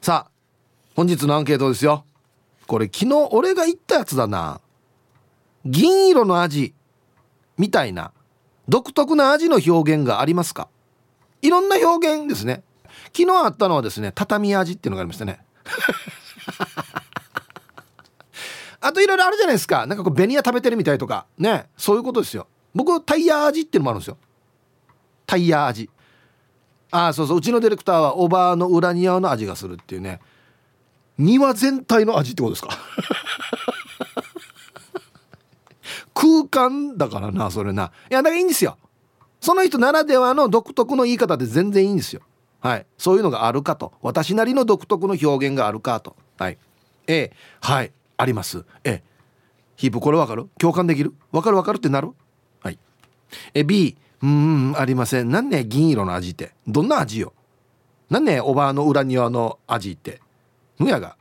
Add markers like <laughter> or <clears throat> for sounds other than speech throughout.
さあ本日のアンケートですよ。これ昨日俺が言ったやつだな。銀色の味みたいな独特な味の表現がありますか？いろんな表現ですね。昨日あったのはですね畳味っていうのがありましたね。<laughs> あといろいろあるじゃないですか。なんかこうベニヤ食べてるみたいとか。ね。そういうことですよ。僕タイヤ味っていうのもあるんですよ。タイヤ味ああそうそう。うちのディレクターはおばあの裏庭の味がするっていうね。庭全体の味ってことですか？<laughs> 空間だからなそれな。いやだからいいんですよ。その人ならではの独特の言い方で全然いいんですよ。はい。そういうのがあるかと。私なりの独特の表現があるかと。はい。A はい。あります。A ヒープこれわかる？共感できる？わかるわかるってなる？はい。え B うんありません。なんね銀色の味って。どんな味よ？なんねおばあの裏庭の味って？むやが。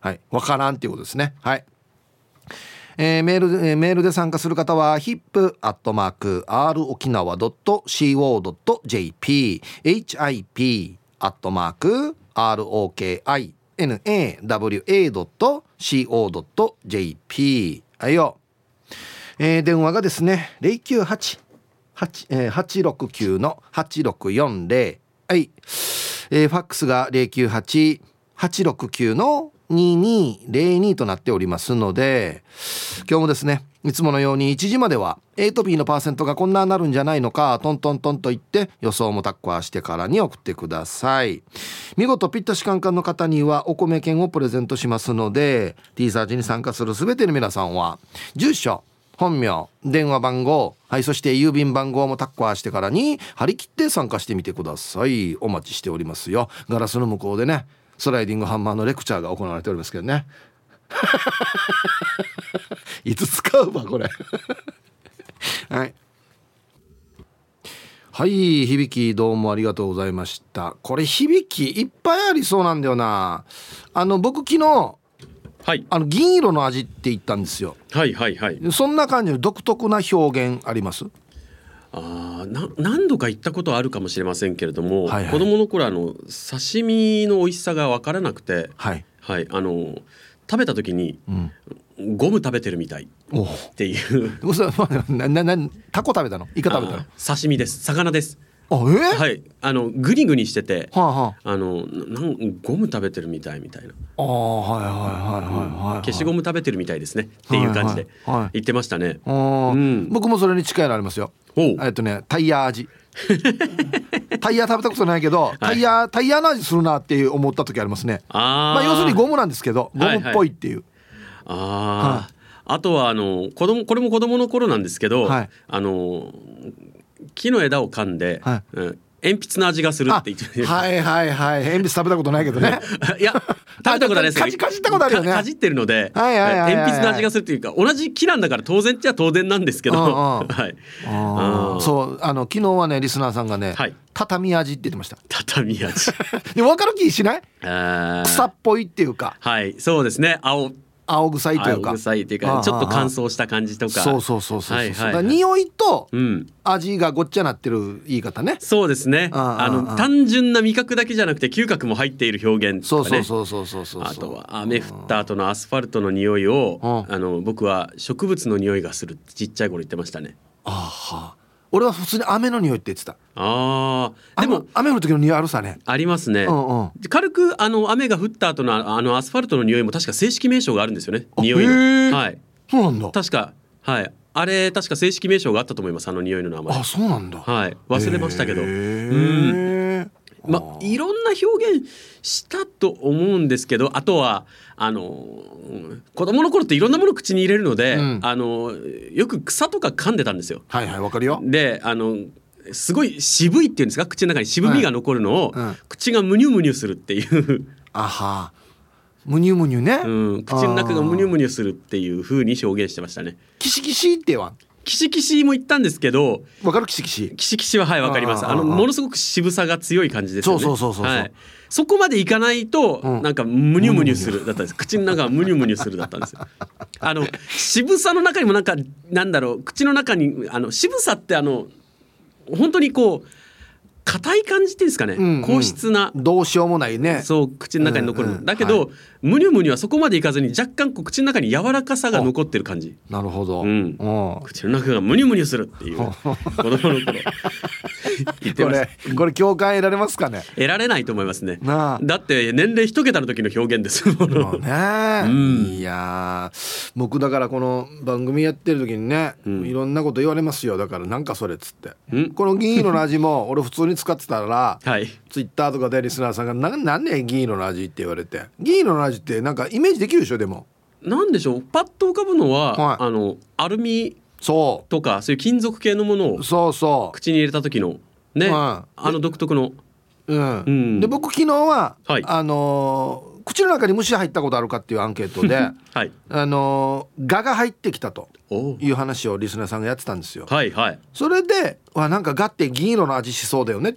はい。わからんっていうことですね。はい。えー、メールで、えー、メールで参加する方は hip.r 沖縄 .co.jp hip アットマーク ROKINAWA.co.jp はいよ、えー、電話がですね098えー、869の8640はい、えー、ファックスが098869の2202となっておりますので今日もですねいつものように1時までは A と B のパーセントがこんななるんじゃないのかトントントンと言って予想もタッカーしてからに送ってください。見事ピッタシカンカンの方にはお米券をプレゼントしますので T サーチに参加する全ての皆さんは住所本名電話番号はいそして郵便番号もタッカーしてからに張り切って参加してみてください。お待ちしておりますよ。ガラスの向こうでねスライディングハンマーのレクチャーが行われておりますけどね。<laughs> いつ使うわこれ。<laughs> はい。はい響きどうもありがとうございました。これ響きいっぱいありそうなんだよな。あの僕昨日はい。あの銀色の味って言ったんですよ。はいはいはい。そんな感じの独特な表現あります？あな何度か行ったことはあるかもしれませんけれども、はいはい。子供の頃あの刺身の美味しさが分からなくて、はい。はい、あの食べた時にうん。ゴム食べてるみたいおっていう。<laughs> 嘘なななタコ食べたの？イカ食べたの？あ刺身です。魚ですあえー、はい。あのグニグニしててはあはあ。のななんゴム食べてるみたいみたいな。あああはいはいはいはいはい。消しゴム食べてるみたいですね。っていう感じではいはい。はい言ってましたね。あー。うん。僕もそれに近いのありますよ。えっとねタイヤ味。<laughs> タイヤ食べたことないけどタイヤ、タイヤの味するなっていう思った時ありますね。あー。まあ要するにゴムなんですけどゴムっぽいっていう、ああ、あとはあの子供これも子供の頃なんですけど、はい。あの木の枝を噛んで、はい。うん鉛筆の味がするって言って、はいはいはい。鉛筆食べたことないけどね。いや食べたことないですけどかじかじったことあるよね。かかじってるので、はいはいはいはい。鉛筆の味がするっていうか同じ木なんだから当然っちゃ当然なんですけど、うんうん。<laughs> はい。ああーーそうあの昨日はねリスナーさんがね、はい。畳味って言ってました。畳味。<laughs> で分かる気しない？草っぽいっていうか。はいそうですね。青青臭いというか。青臭いっていうああかちょっと乾燥した感じとか。そうそうそうそうそう、はいはい匂いとうん味がごっちゃなってる言い方ね。そうですね。あああああの単純な味覚だけじゃなくて嗅覚も入っている表現そうとかね。そうそうそうそうそうあとは雨降った後のアスファルトの匂いをうん。あの僕は植物の匂いがするちっちゃい頃言ってましたね。あは俺は普通に雨の匂いって言ってた。あー。でも雨雨降る時の匂いあるさね。ありますね。うんうん。軽くあの雨が降った後のああのアスファルトの匂いも確か正式名称があるんですよね。あ匂いの。はい。そうなんだ。確かはい。あれ確か正式名称があったと思いますあの匂いの名前。あそうなんだ。はい。忘れましたけど。へうん。ーまあ、いろんな表現したと思うんですけどあとはあのうん子供の頃っていろんなもの口に入れるので、うん。あのよく草とか噛んでたんですよ。はいはいわかるよ。であのすごい渋いっていうんですか口の中に渋みが残るのを、はいうん。口がムニュムニュするっていう、あは。むにゅむにゅね、うん、口の中がムニュムニュするっていう風に表現してましたね。キシキシって言わんキシキシも言ったんですけどわかる？キシキシ。キシキシははいわかります。あのものすごく渋さが強い感じですよね。そうそうそうそうそう。はい、そこまでいかないと、うん。なんかムニュムニュするだったんです。口の中がムニュムニュするだったんですよ。あの渋さの中にもなんかなんだろう口の中にあの渋さってあの本当にこう硬い感じっていうんですかね、うんうん。硬質な。どうしようもないね。そう口の中に残る、うんうんだけど、はむにゅむにゅはそこまでいかずに若干こう口の中に柔らかさが残ってる感じ。なるほど、うん。うん。口の中がむにゅむにゅするっていう。子供の頃言ってこましこれ共感得られますかね？得られないと思いますね。なあ。だって年齢一桁の時の表現ですもの。ね、うん。いやー。僕だからこの番組やってる時にね、ん。いろんなこと言われますよ。だからなんかそれっつって。うん。この銀色の味も俺普通に使ってたらはい。ツイッターとかでリスナーさんが「ななんで銀色の味?」って言われて銀色の味ってなんかイメージできるでしょでも。なんでしょう？パッと浮かぶのは、はい。あのアルミそとかそういう金属系のものをうそう。そ口に入れた時のね、はい。あの独特の。う、うん。うん。で僕昨日は、はい。あのー口の中に虫入ったことあるかっていうアンケートで <laughs> はい。あのーガが入ってきたという話をリスナーさんがやってたんですよ。はいはい。それで「わなんかガって銀色の味しそうだよね」っ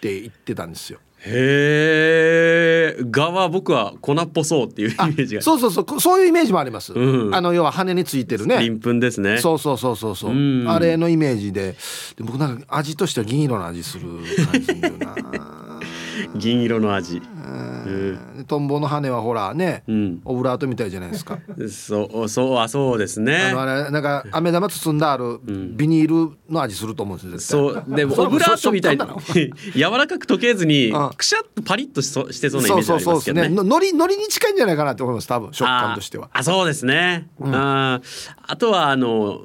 て言ってたんですよ。へえ蛾は僕は粉っぽそうっていうイメあージが。そうそうそう。そういうイメージもあります。うん。あの要は羽についてるね。鱗粉ですね。そうそうそうそうそう。うん。あれのイメージで。で僕なんか味としては銀色の味する感じな。<laughs> 銀色の味。トンボの羽はほらね、うん。オブラートみたいじゃないですか。そうそうあそうですあねのあれなんか飴玉包んであるビニールの味すると思うんです。そうでもオブラートみたいに <laughs> 柔らかく溶けずにうん。くしゃっとパリッとしそしてそうなイメージありそうそうそうまけどね。ののりのりに近いんじゃないかなと思います多分食感としては。ああそうですね、あー。あとはあの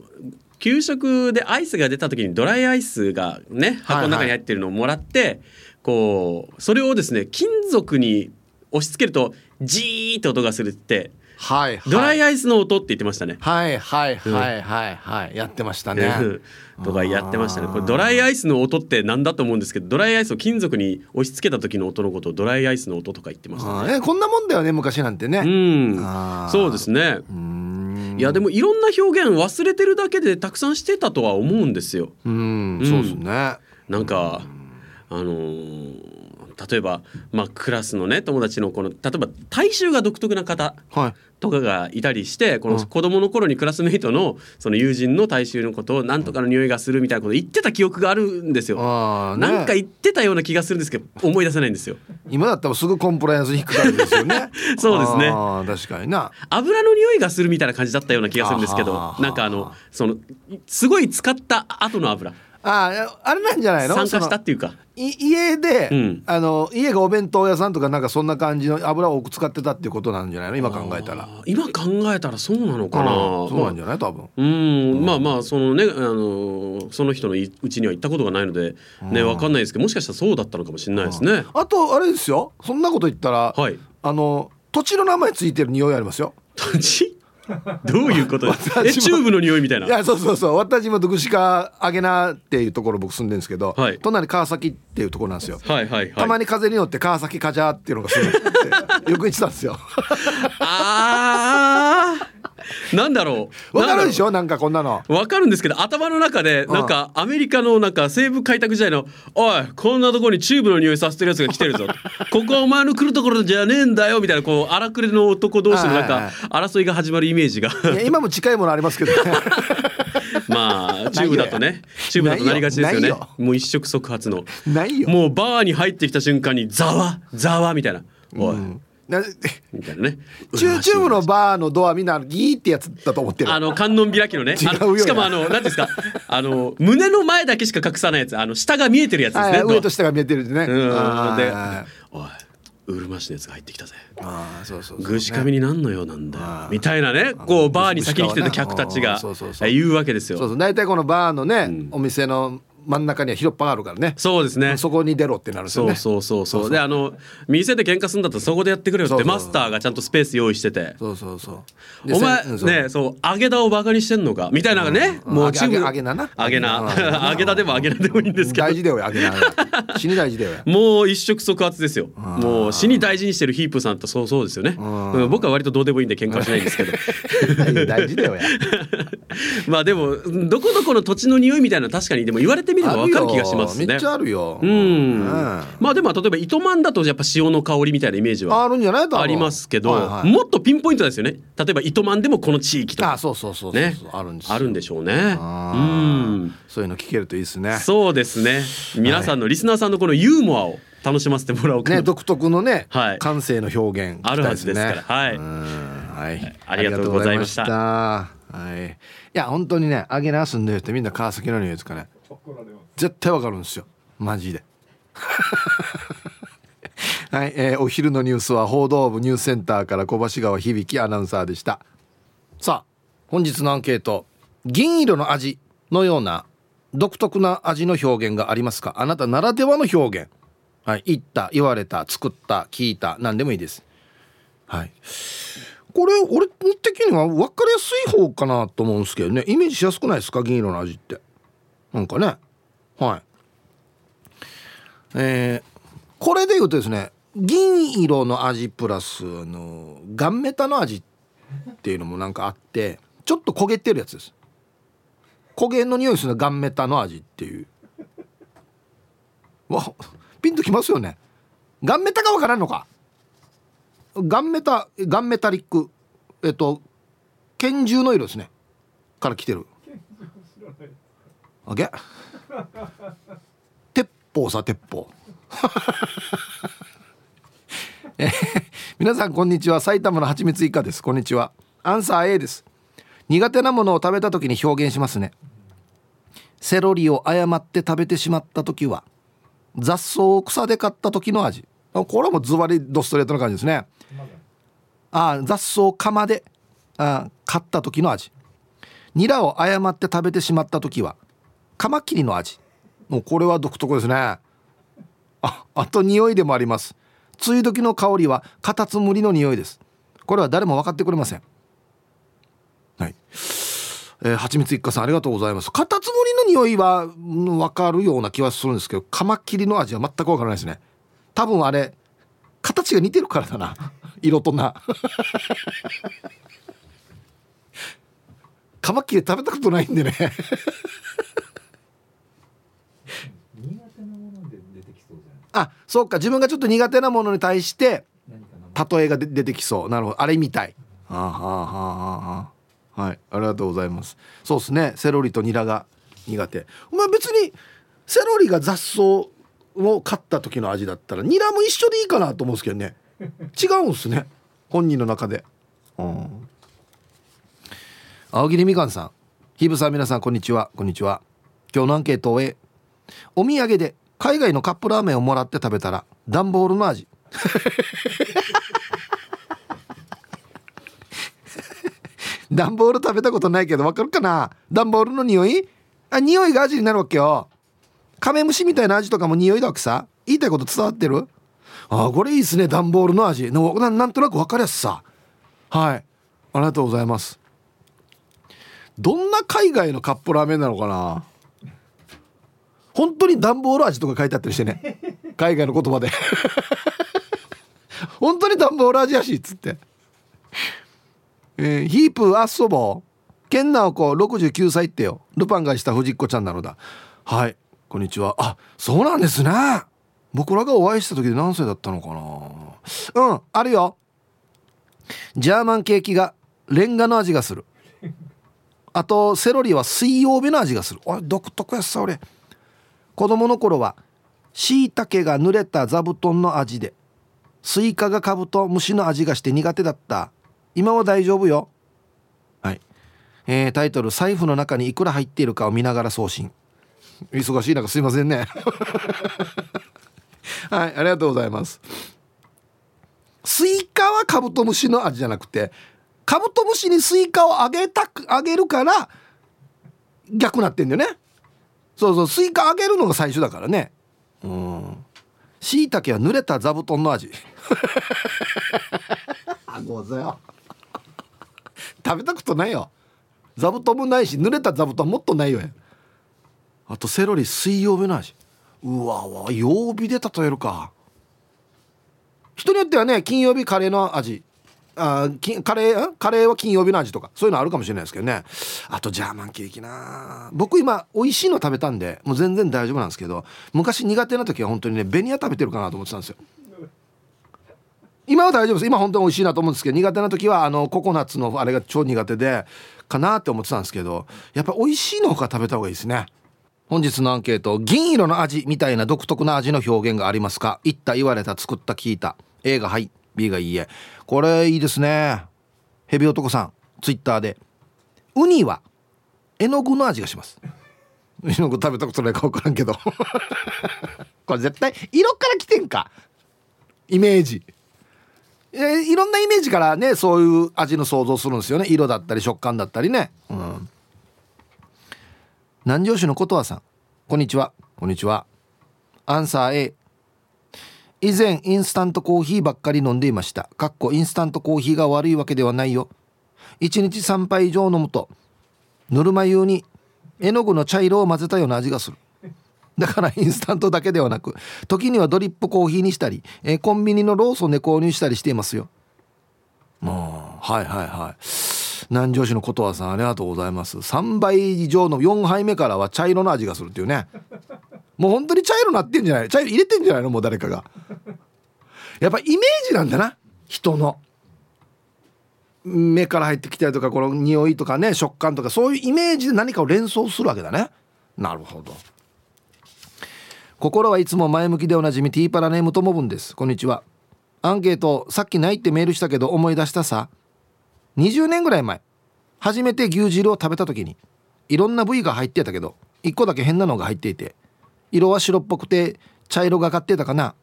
給食でアイスが出た時にドライアイスがね箱の中に入ってるのをもらって、こうそれをですね金属に押し付けるとジーって音がするってはいはい。ドライアイスの音って言ってましたね。はいはいはいはいはいやってましたね。とかやってましたね。これドライアイスの音ってなんだと思うんですけど、ドライアイスを金属に押し付けた時の音のことをドライアイスの音とか言ってましたね。こんなもんだよね昔なんてね。うんそうですね。うーんいやでもいろんな表現忘れてるだけでたくさんしてたとは思うんですよ。うんそうですね。なんかあのー例えばまあクラスのね友達のこの例えば体臭が独特な方はい。とかがいたりしてこの子供の頃にクラスメイトのその友人の体臭のことをなんとかの匂いがするみたいなことを言ってた記憶があるんですよ。ねなんか言ってたような気がするんですけど思い出せないんですよ。今だったらすぐコンプライアンスに引っかかるんですよね。<laughs> そうですね確かにな。油の匂いがするみたいな感じだったような気がするんですけどなんかあのそのすごい使った後の油あーあれなんじゃないの？酸化したっていうかい家で、うんあの家がお弁当屋さんとかなんかそんな感じの油を多く使ってたっていうことなんじゃないの？今考えたら。今考えたらそうなのかな。うんそうなんじゃない？多分。うん、まあまあそのねあのその人のいうちには行ったことがないのでねわかんないですけどもしかしたらそうだったのかもしれないですね。あとあれですよそんなこと言ったら、はい。あの土地の名前ついてる匂いありますよ。土地？どういうことですか。えチューブの匂いみたいな。いやそうそうそう私今徳鹿あげなっていうところ僕住んでるんですけど、はい隣川崎っていうところなんですよ。はいはいはい。たまに風に乗って川崎カジャーっていうのがするって <laughs> よく言ってたんですよ。ああ。なんだろう。わかるでしょ？ょなんかこんなの。わかるんですけど頭の中でなんかアメリカのなんか西部開拓時代の「おいこんなところにチューブの匂いさせてるやつが来てるぞ」<laughs> ここはお前の来るところじゃねえんだよ」みたいなこう荒くれの男同士のなんか争いが始まるイメージが。いや今も近いものありますけど、ね、<laughs> まあチューブだとね。チューブだとなりがちですよね。もう一触即発の。ないよ。もうバーに入ってきた瞬間にざわざわみたいな「おい」うんなみたいなね。チューチューブのバーのドアみんなギーってやつだと思ってる。あの観音開きのね。あ違うよ。のしかもあの何ですか？あの胸の前だけしか隠さないやつあの下が見えてるやつですね。はい、上と下が見えてるんでね。うん。であ「おいうるま市のやつが入ってきたぜ」あーそうそうそうぐしかみになんのようなんだみたいなね。こうバーに先に来てた客たちあがーそうそうそう。言うわけですよ。そうそう。大体このバーのね、ん。お店の真ん中には広っ端があるからね。そうですね。そこに出ろってなるんですよね。そうそうそうそう。であの店で喧嘩するんだったらそこでやってくれよってマスターがちゃんとスペース用意してて。そうそうそう。でお前ねそう揚げ田をバカにしてんのか？みたいなね。うんもうチーム揚げなな。揚げなうん。<laughs> 揚げ田でも揚げなでもいいんですけど。大事だよ、あげな。<laughs> 死に大事だよ。もう一触即発ですよ。もう死に大事にしてるヒープさんとそうそうですよね。うん。うん僕は割とどうでもいいんで喧嘩はしないんですけど。<laughs> 大事だよや。まあでもどこどこの土地の匂いみたいな確かにでも言われてみみればわかる気がしますね。めっちゃあるよ。うん、うん。まあでも例えば糸満だとやっぱ塩の香りみたいなイメージはあるんじゃない？ありますけど、はいはい。もっとピンポイントですよね。例えば糸満でもこの地域とか。あそうそうそうね。あるんであるんでしょうね。あうーん。そういうの聞けるといいですね。そうですね。皆さんのリスナーさんのこのユーモアを楽しませてもらおうかなね独特のね、はい。感性の表現あるはずですから。はい。うん。はい。ありがとうございました。はい。いや本当にね揚げなすんでるってみんな川崎の匂いですかね絶対わかるんですよ。マジで。<laughs> はい、えーお昼のニュースは報道部ニュースセンターから小橋川響アナウンサーでした。さあ本日のアンケート。銀色の味のような独特な味の表現がありますか？あなたならではの表現。はい言った言われた作った聞いた何でもいいです。はい。これ俺的には分かりやすい方かなと思うんですけどね。イメージしやすくないですか？銀色の味って。なんかね。はい。えーこれで言うとですね銀色の味プラスあのガンメタの味っていうのもなんかあってちょっと焦げてるやつです。焦げの匂いするガンメタの味っていう。わピンときますよね。ガンメタがわからんのか。ガンメタガンメタリック。えっと拳銃の色ですね。から来てる。あげ。鉄砲さ鉄砲。<laughs> え皆さんこんにちは。埼玉のはちみついかです。こんにちは。アンサー A です。苦手なものを食べた時に表現しますね。セロリを誤って食べてしまった時は雑草を草で買った時の味。これはもうズバリドストレートな感じですね。あ雑草釜であ買った時の味。ニラを誤って食べてしまった時はカマキリの味。もうこれは独特ですね。ああと匂いでもあります。梅雨時の香りはカタツムリの匂いです。これは誰も分かってくれません。はい。えー、はちみつ一家さんありがとうございます。カタツムリの匂いは、うん、分かるような気はするんですけどカマキリの味は全く分からないですね。多分あれ形が似てるからだな。色とな。<laughs> カマキリ食べたことないんでね苦手なもので出てきそうじゃないあそうか。自分がちょっと苦手なものに対して例えがで出てきそう。なるほど。あれみたい。はあはあはあはい。ありがとうございます。そうですね。セロリとニラが苦手。まあ別にセロリが雑草を買った時の味だったらニラも一緒でいいかなと思うんですけどね。違うんですね。本人の中で。うん。青桐みかんさん。ひぶさん皆さんこんにちは。こんにちは。今日のアンケートを終えお土産で海外のカップラーメンをもらって食べたら段ボールの味。<laughs> 段ボール食べたことないけどわかるかな？段ボールの匂い？あ匂いが味になるわけよ。カメムシみたいな味とかも匂いだわけさ言いたいこと伝わってる？あこれいいっすね段ボールの味。のななんとなく分かりやすさ。はい。ありがとうございます。どんな海外のカップラーメンなのかな？本当に段ボール味とか書いてあったりしてね。<laughs> 海外の言葉で。<laughs> 本当に段ボール味やしっつって。えーヒープアッソボーケンナオコ69歳ってよ。ルパンがした藤子ちゃんなのだ。はい。こんにちは。あそうなんですね。僕らがお会いした時で何歳だったのかな。うんあるよ。ジャーマンケーキがレンガの味がする。あとセロリは水曜日の味がする。おい独特やっさ俺子供の頃はしいたけが濡れた座布団の味でスイカがかぶと虫の味がして苦手だった。今は大丈夫よ。はい、えータイトル「財布の中にいくら入っているかを見ながら送信」忙しい中すいませんね。<laughs> はいありがとうございます。スイカはカブトムシの味じゃなくてカブトムシにスイカをあげたくあげるから逆なってんだよねそうそうスイカあげるのが最初だからね。うん。しいたけは濡れた座布団の味。<laughs> あござよ。食べたことないよ。座布団もないし濡れた座布団もっとないよ。あとセロリ水曜日の味。うわうわ曜日で例えるか。人によってはね金曜日カレーの味あきカレーカレーは金曜日の味とかそういうのあるかもしれないですけどね。あとジャーマンケーキな。僕今美味しいの食べたんでもう全然大丈夫なんですけど昔苦手な時は本当にねベニヤ食べてるかなと思ってたんですよ。今は大丈夫です。今本当に美味しいなと思うんですけど苦手な時はあのココナッツのあれが超苦手でかなって思ってたんですけどやっぱ美味しいのほか食べた方がいいですね。本日のアンケート銀色の味みたいな独特な味の表現がありますか？言った言われた作った聞いた。A がはい。B がいいえ。これいいですね。ヘビ男さんツイッターで。ウニは絵の具の味がします。絵の具食べたことないか分からんけど。<laughs> これ絶対色から来てんか。イメージ。えーいろんなイメージからねそういう味の想像するんですよね。色だったり食感だったりね。うん。南城市のことわさん。こんにちは。こんにちは。アンサー A 以前インスタントコーヒーばっかり飲んでいました。かっこインスタントコーヒーが悪いわけではないよ。1日3杯以上飲むとぬるま湯に絵の具の茶色を混ぜたような味がする。だからインスタントだけではなく時にはドリップコーヒーにしたり、えコンビニのローソンで購入したりしていますよ。もうはいはいはい。南城市のことわさんありがとうございます。3杯以上の4杯目からは茶色の味がするっていうね。もう本当に茶色なってんじゃない？茶色入れてんじゃないの？もう誰かが。やっぱイメージなんだな。人の。目から入ってきたりとかこの匂いとかね食感とかそういうイメージで何かを連想するわけだね。なるほど。心はいつも前向きでおなじみティーパラネームともぶんです。こんにちは。アンケートさっきないってメールしたけど思い出したさ。20年ぐらい前。初めて牛汁を食べた時にいろんな部位が入ってたけど1個だけ変なのが入っていて色は白っぽくて茶色がかってたかな。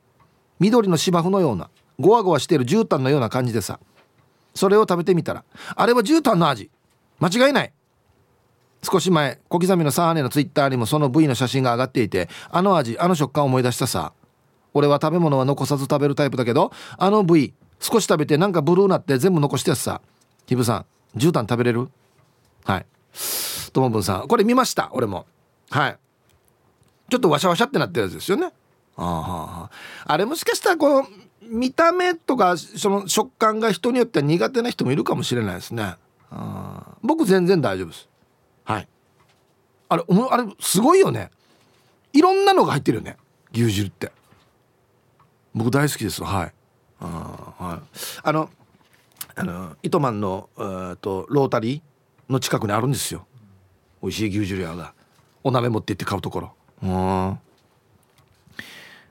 緑の芝生のようなゴワゴワしてる絨毯のような感じでさ。それを食べてみたらあれは絨毯の味。間違いない。少し前小刻みのサーネのツイッターにもその部位の写真が上がっていてあの味あの食感を思い出したさ。俺は食べ物は残さず食べるタイプだけどあの部位少し食べてなんかブルーなって全部残してやつさ。ヒブさん絨毯食べれる？はい。ともぶんさんこれ見ました俺も。はい。ちょっとワシャワシャってなってるやつですよね。あーはーはー。あれもしかしたらこの見た目とかその食感が人によっては苦手な人もいるかもしれないですね。あ僕全然大丈夫です。はい。あれおもあれすごいよね。いろんなのが入ってるよね。牛汁って。僕大好きです。はい。あはい。あのあの糸満のえーとロータリーの近くにあるんですよ。美味しい牛汁屋が。お鍋持って行って買うところ。うん。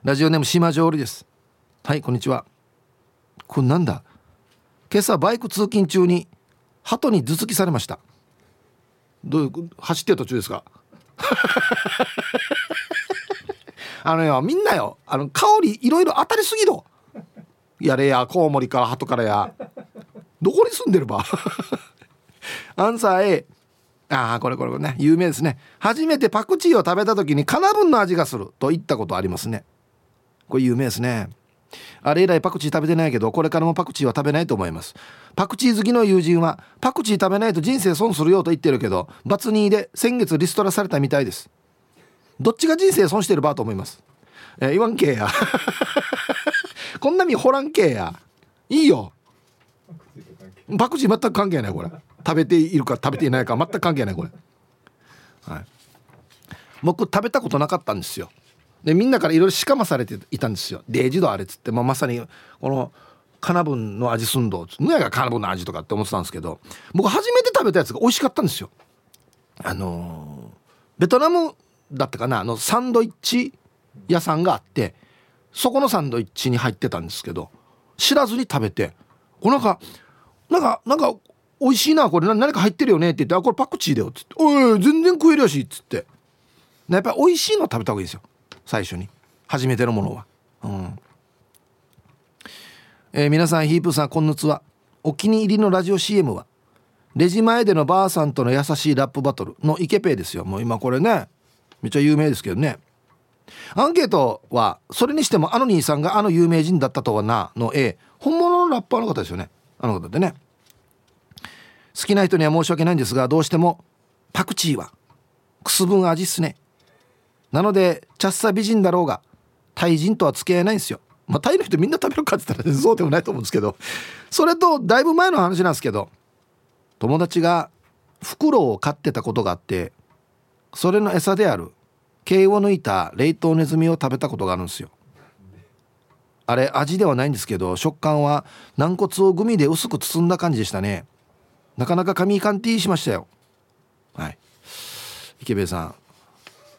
ラジオネーム島上織です。はいこんにちは。これなんだ？今朝バイク通勤中に鳩に頭突きされました。どういう走ってる途中ですか？<laughs> あのよみんなよ。あの香りいろいろ当たりすぎろやれやコウモリから鳩からや。どこに住んでるば？<laughs> アンサー A ああこれこれこれね。有名ですね。初めてパクチーを食べた時にカナブンの味がすると言ったことありますね。これ有名ですね。あれ以来パクチー食べてないけどこれからもパクチーは食べないと思います。パクチー好きの友人はパクチー食べないと人生損するよと言ってるけどバツ2で先月リストラされたみたいです。どっちが人生損してるばと思います？えー言わんけえや。<laughs> こんなみほらんけえや。いいよ。パクチー全く関係ないこれ食べているか食べていないか全く関係ないこれ。はい。僕食べたことなかったんですよ。でみんなからいろいろしかまされていたんですよ。デージドあれっつって、まあ、まさにこのカナブンの味すんどつむやがカナブンの味とかって思ってたんですけど。僕初めて食べたやつが美味しかったんですよ。あのーベトナムだったかな。あのサンドイッチ屋さんがあってそこのサンドイッチに入ってたんですけど知らずに食べて。これなんかなんかなんか美味しいなこれ。何か入ってるよねって言って「あこれパクチーだよ」っつって「おい全然食えるやし」っつって。やっぱり美味しいの食べた方がいいですよ。最初に。初めてのものは。うん。えー皆さんヒープさんこんにちは。お気に入りのラジオ CM はレジ前でのばあさんとの優しいラップバトルのイケペイですよ。もう今これねめっちゃ有名ですけどね。アンケートはそれにしてもあの兄さんがあの有名人だったとはなの A 本物のラッパーの方ですよね。あの方でね。好きな人には申し訳ないんですがどうしてもパクチーはくすぶん味っすね。なのでチャッサ美人だろうがタイ人とは付き合えないんですよ。まあタイの人みんな食べるかって言ったらそうでもないと思うんですけど。それとだいぶ前の話なんですけど友達がフクロウを飼ってたことがあってそれの餌である毛を抜いた冷凍ネズミを食べたことがあるんですよ。あれ味ではないんですけど食感は軟骨をグミで薄く包んだ感じでしたね。なかなか紙鑑定しましたよ。はい。池部さん。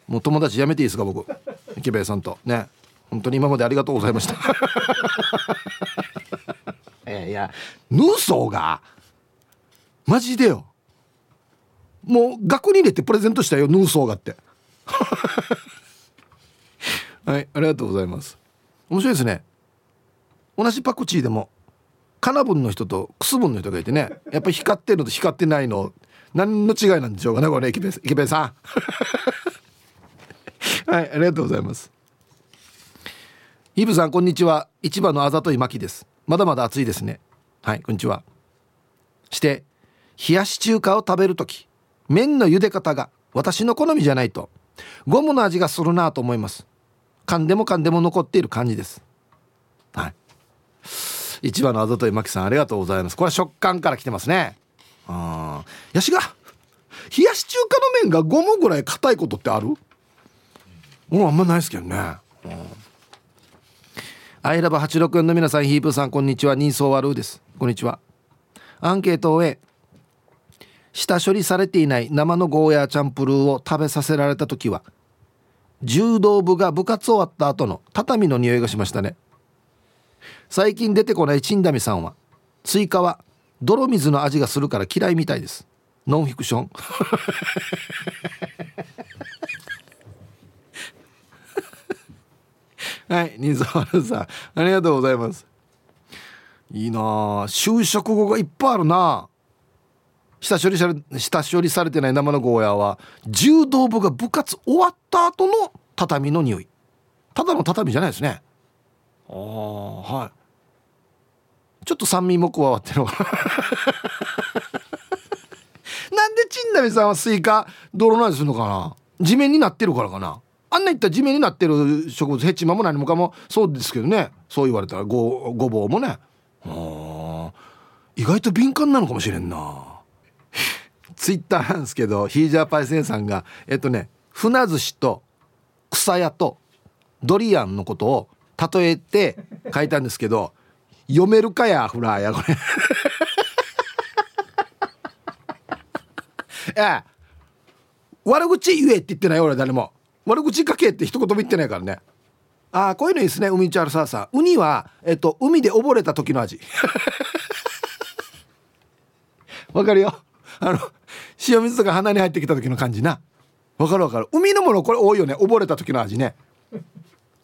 もう友達やめていいですか僕。池部さんと。ね。本当に今までありがとうございました。<laughs> えいや。ヌーソがマジでよ。もう額に入れてプレゼントしたよヌーソーがって。<laughs> はいありがとうございます。面白いですね。同じパクチーでもカナ分の人とクス分の人がいてねやっぱり光ってるのと光ってないの何の違いなんでしょうかねこれ池部池部さん。<laughs> はいありがとうございます。イブさんこんにちは。市場のあざといまきです。まだまだ暑いですね。はいこんにちは。して冷やし中華を食べる時麺の茹で方が私の好みじゃないとゴムの味がするなと思います。噛んでも噛んでも残っている感じです。はい。市場のあざといまきさんありがとうございます。これは食感から来てますね。あヤシが冷やし中華の麺がゴムぐらい硬いことってある？もうあんまないですけどね、うん、アイラブ86の皆さんヒープさんこんにちは。人相悪です。こんにちは。アンケートを終え下処理されていない生のゴーヤーチャンプルーを食べさせられた時は柔道部が部活終わった後の畳の匂いがしましたね。最近出てこないチンダミさんはスイカは泥水の味がするから嫌いみたいです。ノンフィクション。<laughs> はいチンダミさん。ありがとうございます。いいな就職語がいっぱいあるな下処理され下処理されてない生のゴーヤーは柔道部が部活終わった後の畳の匂い。ただの畳じゃないですね。ああはいちょっと酸味も加わってるのか <laughs> なんでチンダミさんはスイカ泥の味するのかな？地面になってるからかな？あんな言ったら地面になってる植物ヘチマも何もかもそうですけどね。そう言われたらごごぼうもね。意外と敏感なのかもしれんな。ツイッターなんですけどヒージャーパイセンさんがえっとね鮒寿司と草屋とドリアンのことを例えて書いたんですけど読めるかやフラーやこれ。<laughs> ええ。悪口言えって言ってない俺誰も。悪口書けって一言も言ってないからね。ああこういうのいいですね海チャールサーさん。ウニはえっと海で溺れた時の味。<laughs> わかるよ。あの塩水とか鼻に入ってきた時の感じな。わかるわかる。海のものこれ多いよね。溺れた時の味ね。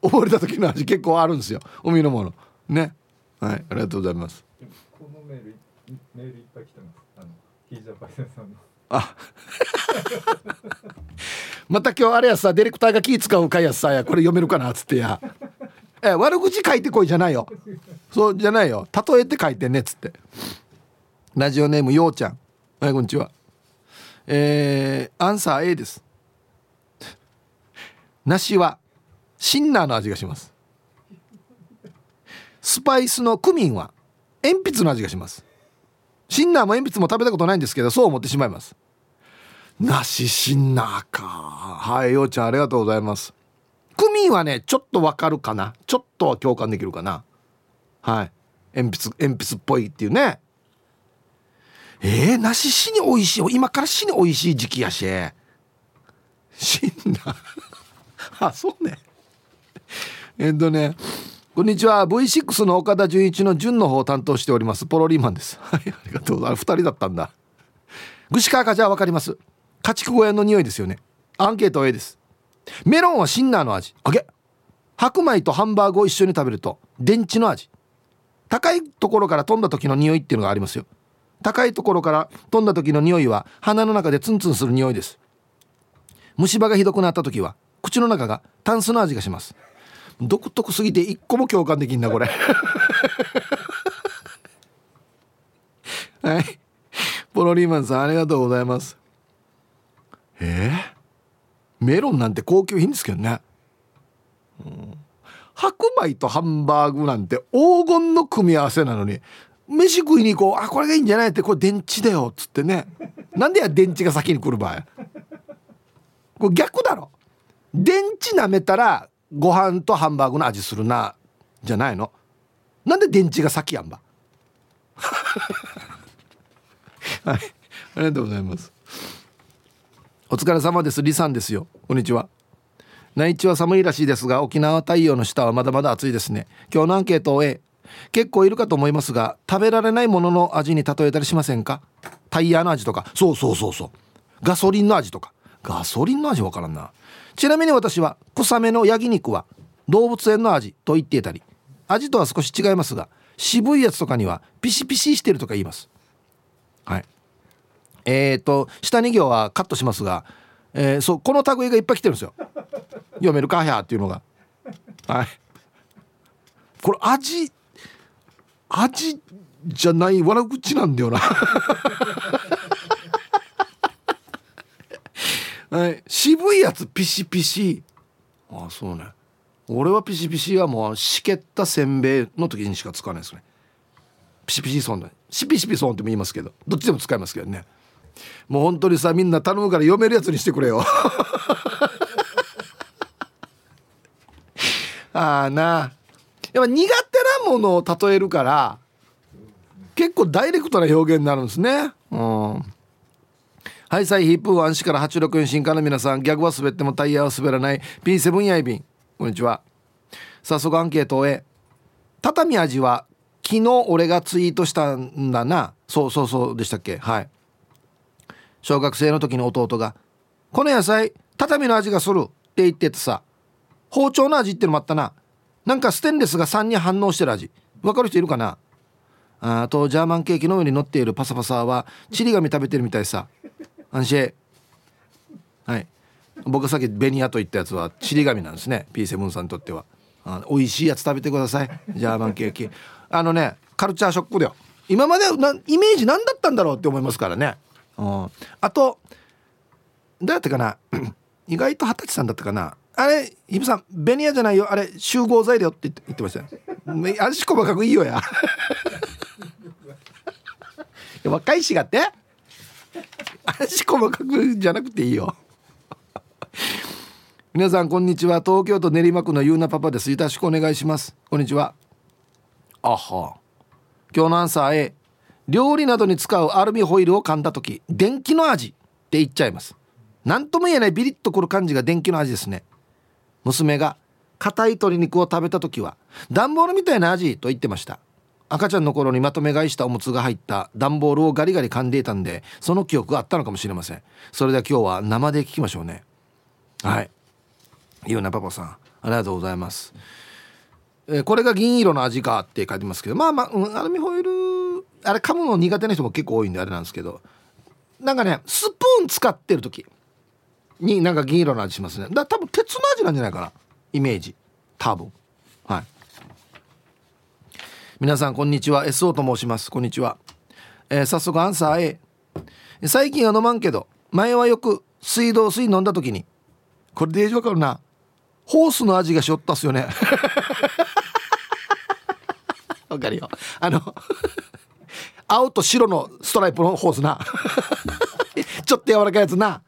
溺れた時の味結構あるんですよ。海のもの。ね。はいありがとうございます。このメールメールいっぱい来てます。あのヒージャーパイセンさんの。あ。<laughs> また今日あれやさディレクターが気使うかやさやこれ読めるかなっつってや。え悪口書いてこいじゃないよ。そうじゃないよ。例えて書いてねっつって。ラジオネームようちゃん。はいこんにちは。えー、アンサー A です。梨はシンナーの味がしますスパイスのクミンは鉛筆の味がします。シンナーも鉛筆も食べたことないんですけどそう思ってしまいます。梨シンナーか。はいようちゃんありがとうございます。クミンはねちょっとわかるかな。ちょっとは共感できるかな。はい。鉛筆鉛筆っぽいっていうね。えー、梨しに美味しい。今からしに美味しい時期やし。シンナー。<laughs> あそうね。えっとねこんにちは。V6 の岡田准一の順の方を担当しております。ポロリーマンです。<laughs> はいありがとうございます。2人だったんだ。串川かじゃあ分かります。家畜小屋の匂いですよね。アンケート A です。メロンはシンナーの味。あげ。白米とハンバーグを一緒に食べると電池の味。高いところから飛んだ時の匂いっていうのがありますよ。高いところから飛んだ時の匂いは鼻の中でツンツンする匂いです。虫歯がひどくなった時は口の中がタンスの味がします。独特すぎて一個も共感できんなこれ。はい。ポロリーマンさんありがとうございます。えー、メロンなんて高級品ですけどね、うん、白米とハンバーグなんて黄金の組み合わせなのに飯食いに行こう。あこれがいいんじゃないってこれ電池だよっつってね。なんでや電池が先に来る場合？これ逆だろ。電池舐めたらご飯とハンバーグの味するなじゃないの？なんで電池が先やんば？<laughs> はい。ありがとうございます。お疲れ様です。リさんですよ。こんにちは。内地は寒いらしいですが沖縄太陽の下はまだまだ暑いですね。今日のアンケートを A 結構いるかと思いますが食べられないものの味に例えたりしませんか？タイヤの味とか。そうそうそうそう。ガソリンの味とか。ガソリンの味わからんなちなみに私は臭めの焼肉は動物園の味と言っていたり味とは少し違いますが渋いやつとかにはピシピシしてるとか言います。はい。えーと下2行はカットしますが、えー、そうこの類がいっぱい来てるんですよ。読めるかひゃっていうのが。はい。これ味味じゃない笑う口なんだよな。はい。渋いやつピシピシ。ああそうね。俺はピシピシはもうしけったせんべいの時にしか使わないですね。ピシピシソンだ。シピシピソンっても言いますけどどっちでも使いますけどね。もう本当にさみんな頼むから読めるやつにしてくれよ。<laughs> ああな。やっぱ苦手なものを例えるから結構ダイレクトな表現になるんですね。うんはいサイヒップワン市から864新刊の皆さんギャグは滑ってもタイヤは滑らない P7 やいびんこんにちは。早速アンケートをへ。畳味は昨日俺がツイートしたんだな。そうそうそうでしたっけ？はい。小学生の時の弟が「この野菜畳の味がする」って言っててさ。包丁の味ってのもあったな。なんかステンレスが3に反応してる味。わかる人いるかな？あとジャーマンケーキの上に乗っているパサパサはチリ紙食べてるみたいさ。安心。はい。僕がさっきベニヤと言ったやつはチリ紙なんですね。P7 さんにとっては。あ美味しいやつ食べてください。ジャーマンケーキ。あのねカルチャーショックだよ。今までなイメージ何だったんだろうって思いますからね。うん。あとどうやってかな？<clears throat> 意外と二十歳さんだったかな？あれイブさんベニヤじゃないよ。あれ集合材料って言って言ってましたよ。足細かくいいよや。<laughs> 若いしがって。足細かくじゃなくていいよ。<laughs> 皆さんこんにちは。東京都練馬区のゆうなパパです。よろしくお願いします。こんにちは。あは。今日のアンサー A 料理などに使うアルミホイルを噛んだ時電気の味って言っちゃいます。何とも言えないビリッとくる感じが電気の味ですね。娘が硬い鶏肉を食べた時は段ボールみたいな味と言ってました赤ちゃんの頃にまとめ買いしたおむつが入った段ボールをガリガリ噛んでいたんでその記憶があったのかもしれません。それでは今日は生で聞きましょうね。はい。ゆうなパパさん。ありがとうございます。えーこれが銀色の味かって書いてますけどまあまあ、うん、アルミホイルあれ噛むの苦手な人も結構多いんであれなんですけどなんかねスプーン使ってる時になんか銀色の味しますね。だ多分鉄の味なんじゃないかな。イメージ。多分。皆さんこんにちは。SO と申します。こんにちは、えー早速アンサー A 最近は飲まんけど前はよく水道水飲んだ時にこれでわかるな。ホースの味がしょったっすよね。<laughs> わかるよ。あの青と白のストライプのホースな。<laughs> ちょっと柔らかいやつな。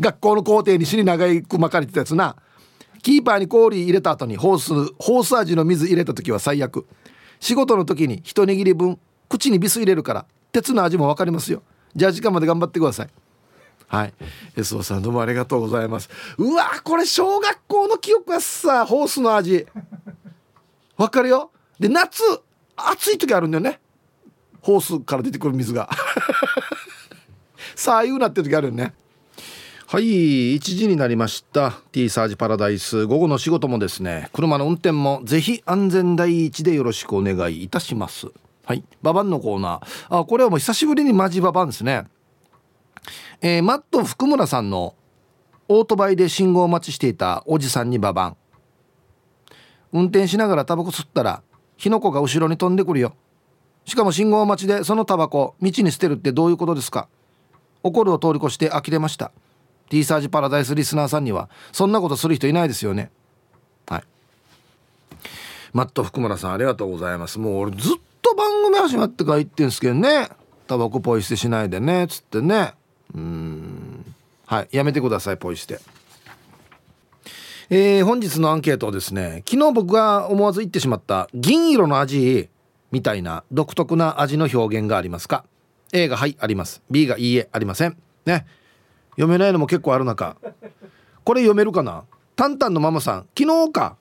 学校の校庭に死に長いく巻かれてたやつな。キーパーに氷入れた後にホースホース味の水入れた時は最悪。仕事の時に一握り分口にビス入れるから鉄の味も分かりますよ。じゃあ時間まで頑張ってください。はい。SO さんどうもありがとうございます。うわこれ小学校の記憶やっさホースの味。わかるよ。で夏暑い時あるんだよね。ホースから出てくる水が。<laughs> さあいうなってる時あるよね。はい1時になりました。T サージパラダイス。午後の仕事もですね車の運転もぜひ安全第一でよろしくお願いいたします。はいババンのコーナー。あこれはもう久しぶりにマジババンですね。えーマット福村さんのオートバイで信号待ちしていたおじさんにババン。運転しながらタバコ吸ったら火の粉が後ろに飛んでくるよ。しかも信号待ちでそのタバコ道に捨てるってどういうことですか。怒るを通り越して呆れました。T サージパラダイスリスナーさんにはそんなことする人いないですよね。はい。マット福村さんありがとうございます。もう俺ずっと番組始まってから言ってんすけどね。タバコポイ捨てしないでねつってね。うん。はい。やめてくださいポイ捨て。えー、本日のアンケートをですね昨日僕が思わず言ってしまった銀色の味みたいな独特な味の表現がありますか？A がはいあります。B がいいえありません。ね。読めないのも結構ある中。これ読めるかな？タンタンのママさん。昨日か？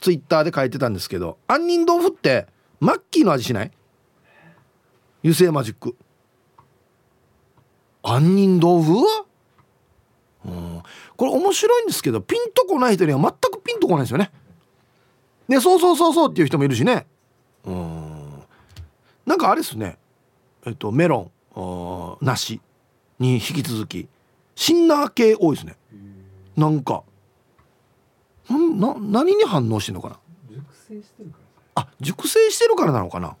ツイッターで書いてたんですけど。杏仁豆腐ってマッキーの味しない？油性マジック。杏仁豆腐うん。これ面白いんですけどピンとこない人には全くピンとこないですよね。ねそうそうそうそうっていう人もいるしね。うん。なんかあれっすね。えっとメロン。梨に引き続き。シンナー系多いですね。なんか。なんな何に反応してんのかな？熟成してるからあ熟成してるからなのかな？ああ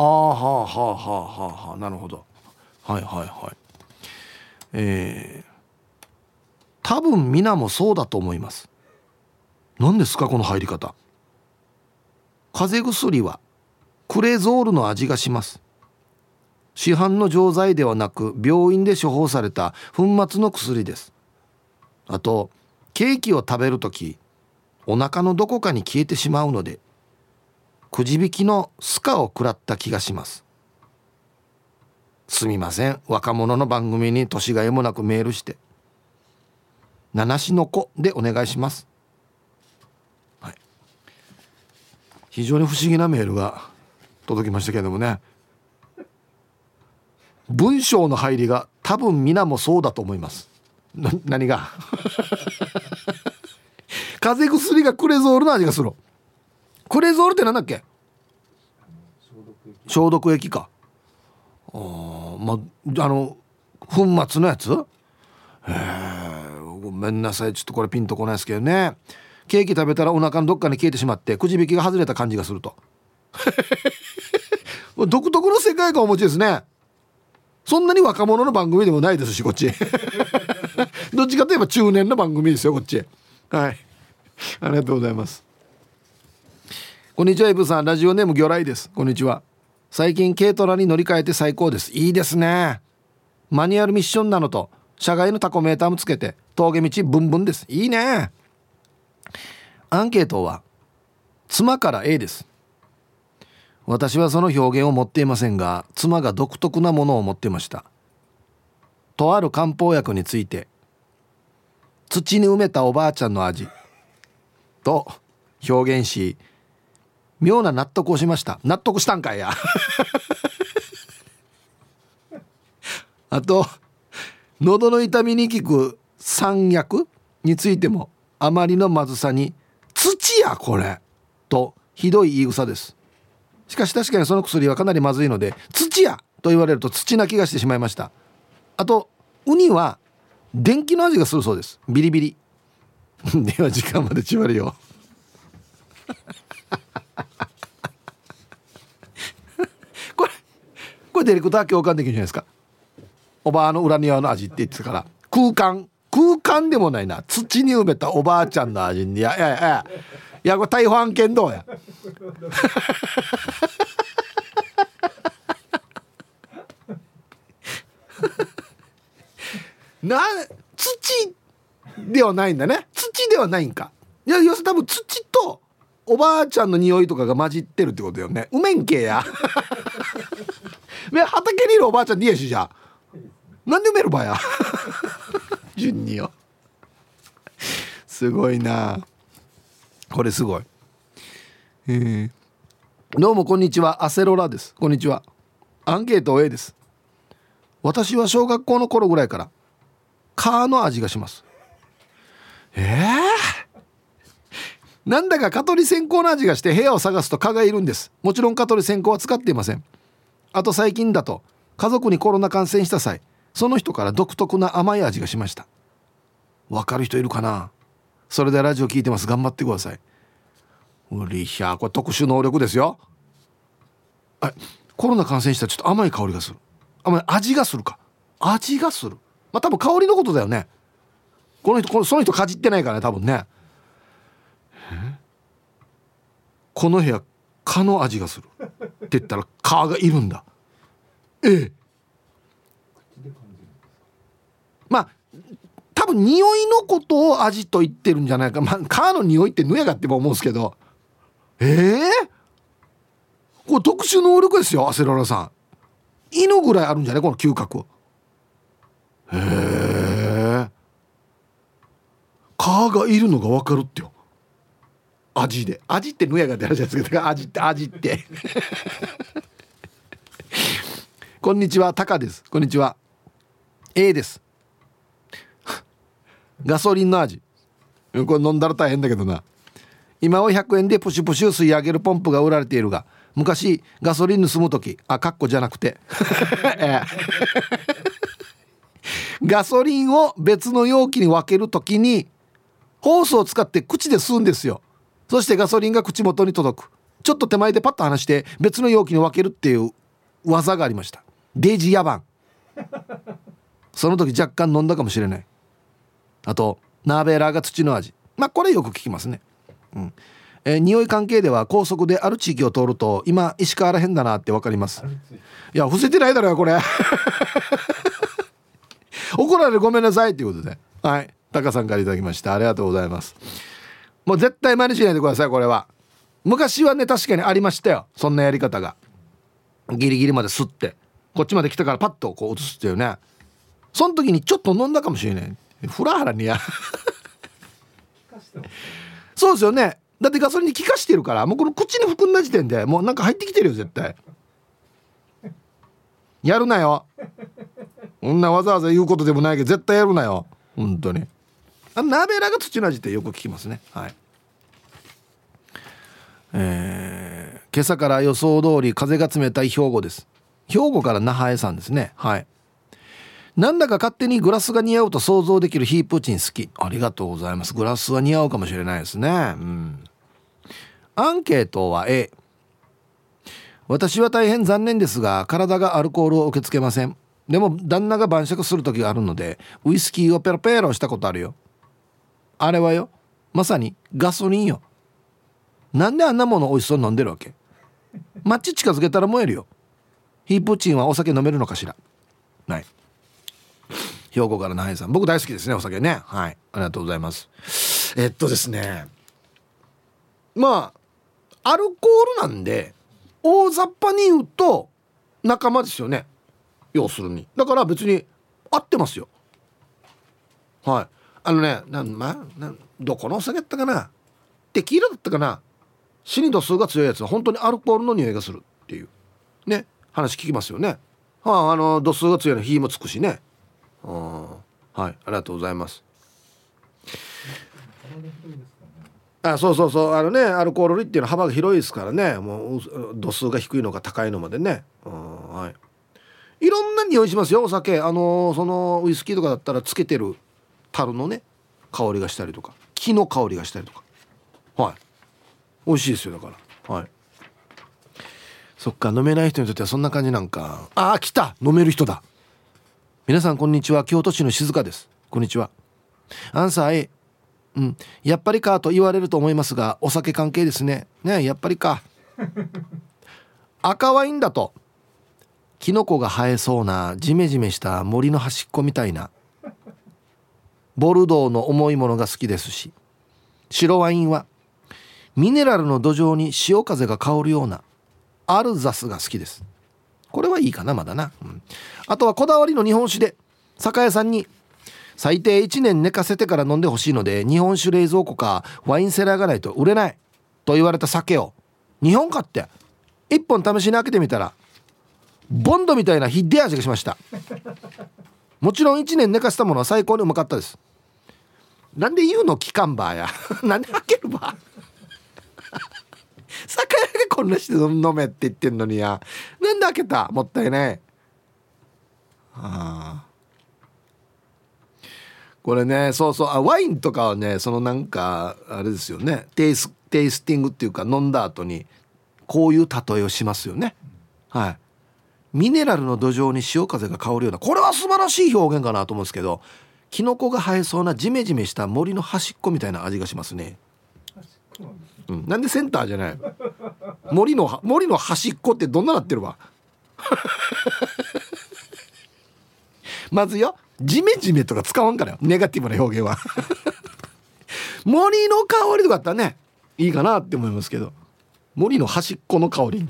がはあはあはあはあはあなるほど。はいはいはい。えー、多分皆もそうだと思います。何ですかこの入り方。風邪薬は。クレゾールの味がします市販の錠剤ではなく病院で処方された粉末の薬です。あとケーキを食べる時お腹のどこかに消えてしまうのでくじ引きのスカを食らった気がします。すみません。若者の番組に年がいもなくメールして。七しの子でお願いします、はい、非常に不思議なメールが届きましたけれどもね。文章の入りが多分皆もそうだと思います。な何が？<laughs> 風邪薬がクレゾールの味がする。クレゾールってなんだっけ？消毒液消毒液か。あーまああの粉末のやつ？えごめんなさい。ちょっとこれピンとこないですけどね。ケーキ食べたらお腹のどっかに消えてしまってくじ引きが外れた感じがすると。<laughs> 独特の世界観をお持ちですね。そんなに若者の番組でもないですしこっち <laughs> どっちかといえば中年の番組ですよこっちはい。ありがとうございます。こんにちはイブさん。ラジオネーム魚雷です。こんにちは。最近軽トラに乗り換えて最高です。いいですね。マニュアルミッションなのと車外のタコメーターもつけて峠道ブンブンです。いいね。アンケートは妻から A です私はその表現を持っていませんが妻が独特なものを持ってました。とある漢方薬について土に埋めたおばあちゃんの味と表現し妙な納得をしました。納得したんかいや。<laughs> あと喉の痛みに効く山薬についてもあまりのまずさに「土やこれ!」とひどい言い草です。しかし確かにその薬はかなりまずいので「土や!」と言われると土な気がしてしまいました。あとウニは電気の味がするそうです。ビリビリ。<laughs> では時間まで縛るよ。<laughs> これこれディレクター共感できるじゃないですか。おばあの裏庭の味って言ってたから。空間。空間でもないな。土に埋めたおばあちゃんの味。にいやいやいや。やこれ逮捕案件どうや？<laughs> な土ではないんだね。土ではないんか。いや要するに多分土とおばあちゃんの匂いとかが混じってるってことよね。うめんけや。<laughs> ね畑にいるおばあちゃんにやしじゃなんで埋めるばや？<laughs> 順によ。すごいな。これすごい。えーどうもこんにちは。アセロラです。こんにちは。アンケート A です。私は小学校の頃ぐらいからカーの味がします。えー、なんだか蚊取り線香の味がして部屋を探すと蚊がいるんです。もちろん蚊取り線香は使っていません。あと最近だと家族にコロナ感染した際その人から独特な甘い味がしました。わかる人いるかな？それでラジオ聞いてます。頑張ってください。うりひゃこれ特殊能力ですよ。あコロナ感染したらちょっと甘い香りがする。甘い味がするか。味がする。まあ多分香りのことだよね。この人このその人かじってないからね多分ね。この部屋蚊の味がする。って言ったら蚊がいるんだ。ええまあ多分匂いのことを味と言ってるんじゃないか。まあ蚊の匂いってぬやがっても思うんですけど。ええこれ特殊能力ですよアセロラさん。犬ぐらいあるんじゃない？この嗅覚へえ蚊がいるのが分かるってよ。味で。味ってぬやが出るじゃないですか。味って味って。<laughs> こんにちは。タカです。こんにちは。A です。ガソリンの味。これ飲んだら大変だけどな。今は100円でプシュプシュ吸い上げるポンプが売られているが昔ガソリン盗む時あカッコじゃなくて。<laughs> ガソリンを別の容器に分ける時にホースを使って口で吸うんですよ。そしてガソリンが口元に届く。ちょっと手前でパッと離して別の容器に分けるっていう技がありました。デイジ野蛮。その時若干飲んだかもしれない。あとナーベラーが土の味。まあこれよく聞きますね。うん。えー、匂い関係では高速である地域を通ると今石川らへんだなって分かります。いや伏せてないだろよこれ。<laughs> 怒られごめんなさいっていうことで。はい。タカさんから頂きました。ありがとうございます。もう絶対真似しないでくださいこれは。昔はね確かにありましたよ。そんなやり方が。ギリギリまで吸って。こっちまで来たからパッとこう移すっていうね。その時にちょっと飲んだかもしれないフラハラにや。そうですよね。だってガソリンに効かしてるからもうこの口に含んだ時点でもうなんか入ってきてるよ絶対。やるなよ。こんなわざわざ言うことでもないけど絶対やるなよ。本当に。あ鍋らが土の味ってよく聞きますね。はい。えー、今朝から予想通り風が冷たい兵庫です。兵庫から那覇へさんですね。はい。なんだか勝手にグラスが似合うと想像できるヒープーチン好き。ありがとうございます。グラスは似合うかもしれないですね。うん。アンケートは A 私は大変残念ですが体がアルコールを受け付けません。でも旦那が晩酌する時があるのでウイスキーをペロペロしたことあるよ。あれはよ。まさにガソリンよ。なんであんなもの美味しそうに飲んでるわけ？マッチ近づけたら燃えるよ。ヒープーチンはお酒飲めるのかしら？ない。兵庫からナイさん。僕大好きですねお酒ね。はい。ありがとうございます。えっとですね。まあアルコールなんで大雑把に言うと仲間ですよね。要するに。だから別に合ってますよ。はい。あのねなんまあなんどこのお酒だったかな。テキーラだったかな。死に度数が強いやつは本当にアルコールの匂いがするっていう。ね。話聞きますよね。はああの度数が強いの火もつくしね。はい。ありがとうございます。あそうそうそう。あのねアルコール類っていうのは幅が広いですからね。もう度数が低いのか高いのまでね。はい。いろんな匂いしますよお酒。あのそのウイスキーとかだったらつけてる樽のね香りがしたりとか。木の香りがしたりとか。はい。美味しいですよだから。はい。そっか飲めない人にとってはそんな感じなんか。ああ来た。飲める人だ皆さんこんにちは。京都市の静香です。こんにちは。アンサー A うん。やっぱりかと言われると思いますがお酒関係ですね。ねやっぱりか。赤ワインだとキノコが生えそうなジメジメした森の端っこみたいなボルドーの重いものが好きですし白ワインはミネラルの土壌に潮風が香るようなアルザスが好きです。これはいいかなまだな、うん、あとはこだわりの日本酒で酒屋さんに最低1年寝かせてから飲んでほしいので日本酒冷蔵庫かワインセラーがないと売れないと言われた酒を2本買って。1本試しに開けてみたらボンドみたいなひで味がしました。もちろん1年寝かせたものは最高にうまかったです。なんで言うの期間バーや。<laughs> なんで開けるバー酒屋がこんなして飲めって言ってんのにや。なんで開けた？もったいない。あこれねそうそう。あワインとかはねそのなんかあれですよね。テイステイスティングっていうか飲んだ後にこういう例えをしますよね。はい。ミネラルの土壌に潮風が香るようなこれは素晴らしい表現かなと思うんですけどキノコが生えそうなジメジメした森の端っこみたいな味がしますね。うん、なんでセンターじゃない？森の森の端っこってどんななってるわ？<laughs> まずよジメジメとか使わんからよ。ネガティブな表現は。<laughs> 森の香りとかあったらねいいかなって思いますけど。森の端っこの香り。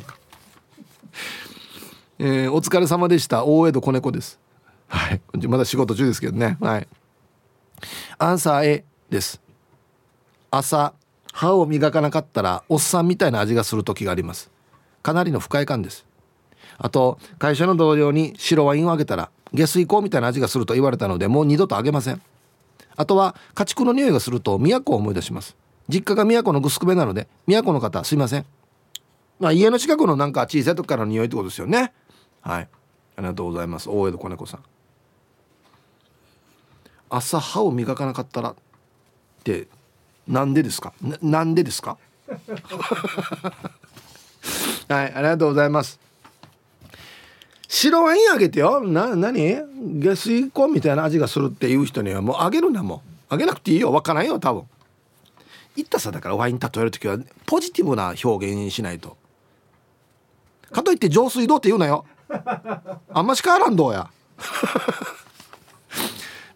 えー、お疲れ様でした。大江戸子猫です。はい。まだ仕事中ですけどね。はい。アンサー A です。朝歯を磨かなかったらおっさんみたいな味がする時があります。かなりの不快感です。あと会社の同僚に白ワインをあげたら下水口みたいな味がすると言われたのでもう二度とあげません。あとは家畜の匂いがすると都を思い出します。実家が都のグスクベなので都の方すいません。まあ家の近くのなんか小さい時からの匂いってことですよね。はい。ありがとうございます。大江戸子猫さん。朝歯を磨かなかったらってなんでですか？ななんでですか？<laughs> はいありがとうございます。白ワインあげてよ。な何？下水粉みたいな味がするっていう人にはもうあげるなもう。あげなくていいよ。わからんよ多分。言ったさだからワイン例える時はポジティブな表現しないと。かといって浄水道って言うなよ。あんまし変わらんどうや。<laughs>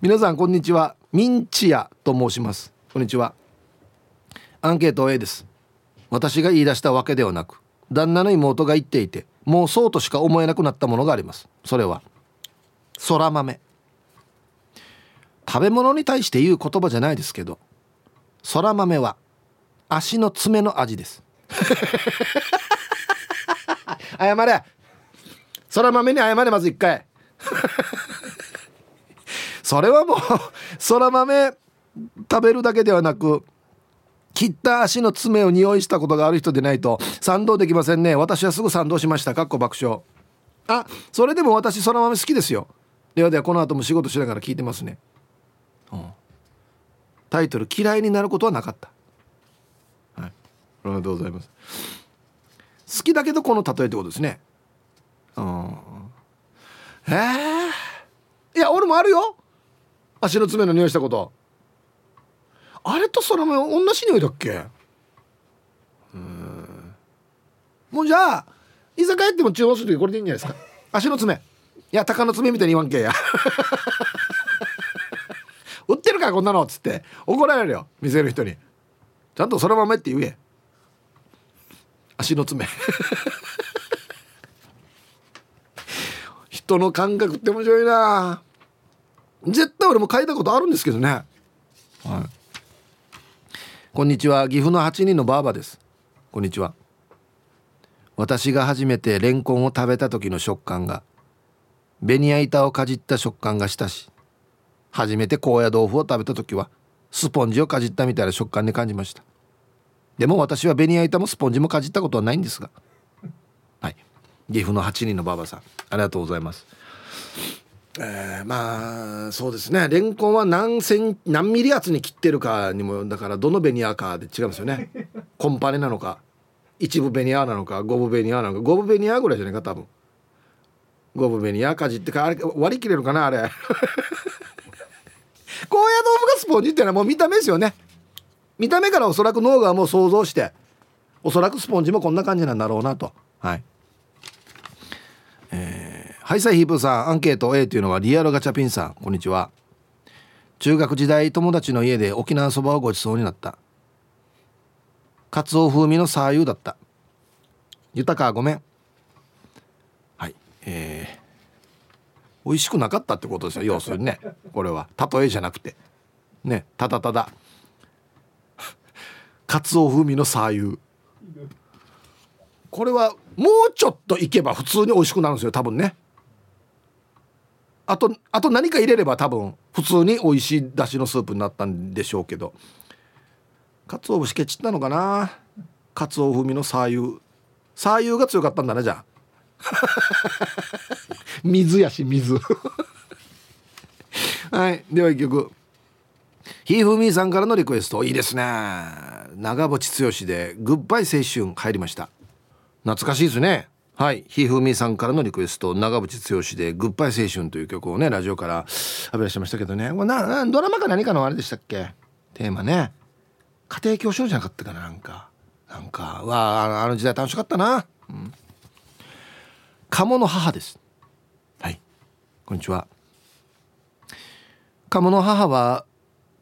皆さんこんにちは。ミンチヤと申します。こんにちは。アンケート A です。私が言い出したわけではなく旦那の妹が言っていてもうそうとしか思えなくなったものがあります。それはそら豆。食べ物に対して言う言葉じゃないですけどそら豆は足の爪の味です。<laughs> 謝れ。そら豆に謝れまず一回。<laughs> それはもうそら豆食べるだけではなく切った足の爪を匂いしたことがある人でないと賛同できませんね。私はすぐ賛同しました。かっこ爆笑。あそれでも私そら豆好きですよ。ではではこの後も仕事しながら聞いてますね、うん、タイトル「嫌いになることはなかった」はい。ありがとうございます。好きだけどこの例えってことですね。うん。えー、いや俺もあるよ。足の爪の匂いしたこと。あれとそれも同じ匂いだっけ？うん。もうじゃあ居酒屋行っても注文する時これでいいんじゃないですか？足の爪。いや鷹の爪みたいに言わんけや。<laughs> 売ってるかこんなの？っつって。怒られるよ店の人に。ちゃんとそのままって言え。足の爪。<laughs> 人の感覚って面白いな。絶対俺も書いたことあるんですけどね。はい。こんにちは。岐阜の8人のばあばです。こんにちは。私が初めてレンコンを食べた時の食感がベニヤ板をかじった食感がしたし初めて高野豆腐を食べた時はスポンジをかじったみたいな食感に感じました。でも私はベニヤ板もスポンジもかじったことはないんですが。はい。岐阜の8人のばあばさんありがとうございます。えー、まあそうですね。レンコンは何セン何ミリ厚に切ってるかにもだからどのベニヤかで違うんですよね。<laughs> コンパネなのか一部ベニヤなのか五分ベニヤなのか五分ベニヤぐらいじゃないか多分。五分ベニヤかじってかあれ割り切れるかなあれ。<laughs> 高野豆腐がスポンジっていうのはもう見た目ですよね。見た目からおそらく脳がもう想像しておそらくスポンジもこんな感じなんだろうなと。はいえー、ハイサイヒープさんアンケート A というのはリアルガチャピンさんこんにちは。中学時代友達の家で沖縄そばをごちそうになった。かつお風味のサーユだった。豊かごめん。はいえー、美味しくなかったってことですよ要するにね。これは。例えじゃなくて。ねただただ。かつお風味のサーユこれはもうちょっといけば普通に美味しくなるんですよ多分ね。あとあと何か入れれば多分普通に美味しいだしのスープになったんでしょうけど。かつお節ケチったのかな？かつお風味のサー油サー油が強かったんだねじゃあ。<laughs> 水やし水。<laughs> はいでは一曲。ひーふみさんからのリクエスト。いいですね。長渕剛で「グッバイ青春」入りました。懐かしいですね。はい。ひふみさんからのリクエスト長渕剛で「グッバイ青春」という曲をねラジオから浴び出しましたけどね。ななドラマか何かのあれでしたっけ？テーマね。家庭教師じゃなかったかななんか。なんかわああのあの時代楽しかったな、うん、鴨の母です。はい。こんにちは。鴨の母は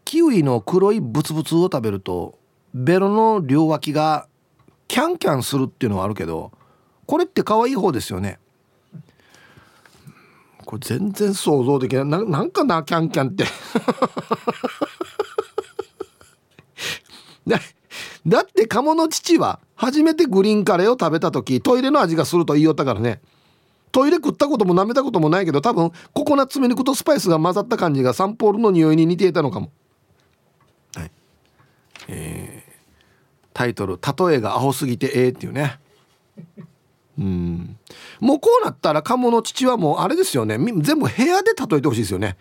キウイの黒いブツブツを食べるとベロの両脇がキャンキャンするっていうのはあるけどこれって可愛い方ですよね。これ全然想像できない。ななんかなキャンキャンって。<laughs> だだって鴨の父は初めてグリーンカレーを食べた時トイレの味がすると言いよったからね。トイレ食ったことも舐めたこともないけど多分ココナッツミルクとスパイスが混ざった感じがサンポールの匂いに似ていたのかも。はい。えー、タイトル「例えがアホすぎてええ」っていうね。うん。もうこうなったら鴨の父はもうあれですよね。全部部屋で例えてほしいですよね。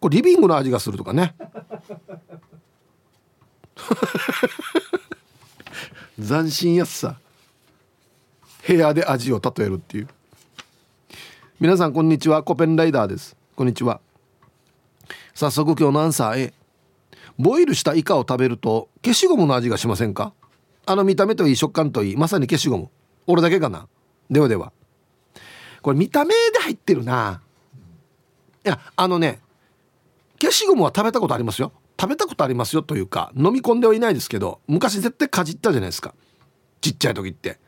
これリビングの味がするとかね。<laughs> 斬新やさ。部屋で味を例えるっていう。皆さんこんにちは。コペンライダーです。こんにちは。早速今日のアンサー A ボイルしたイカを食べると消しゴムの味がしませんか？あの見た目といい食感といいまさに消しゴム。俺だけかな。ではでは。これ見た目で入ってるな。いやあのね消しゴムは食べたことありますよ。食べたことありますよというか飲み込んではいないですけど昔絶対かじったじゃないですか。ちっちゃい時って。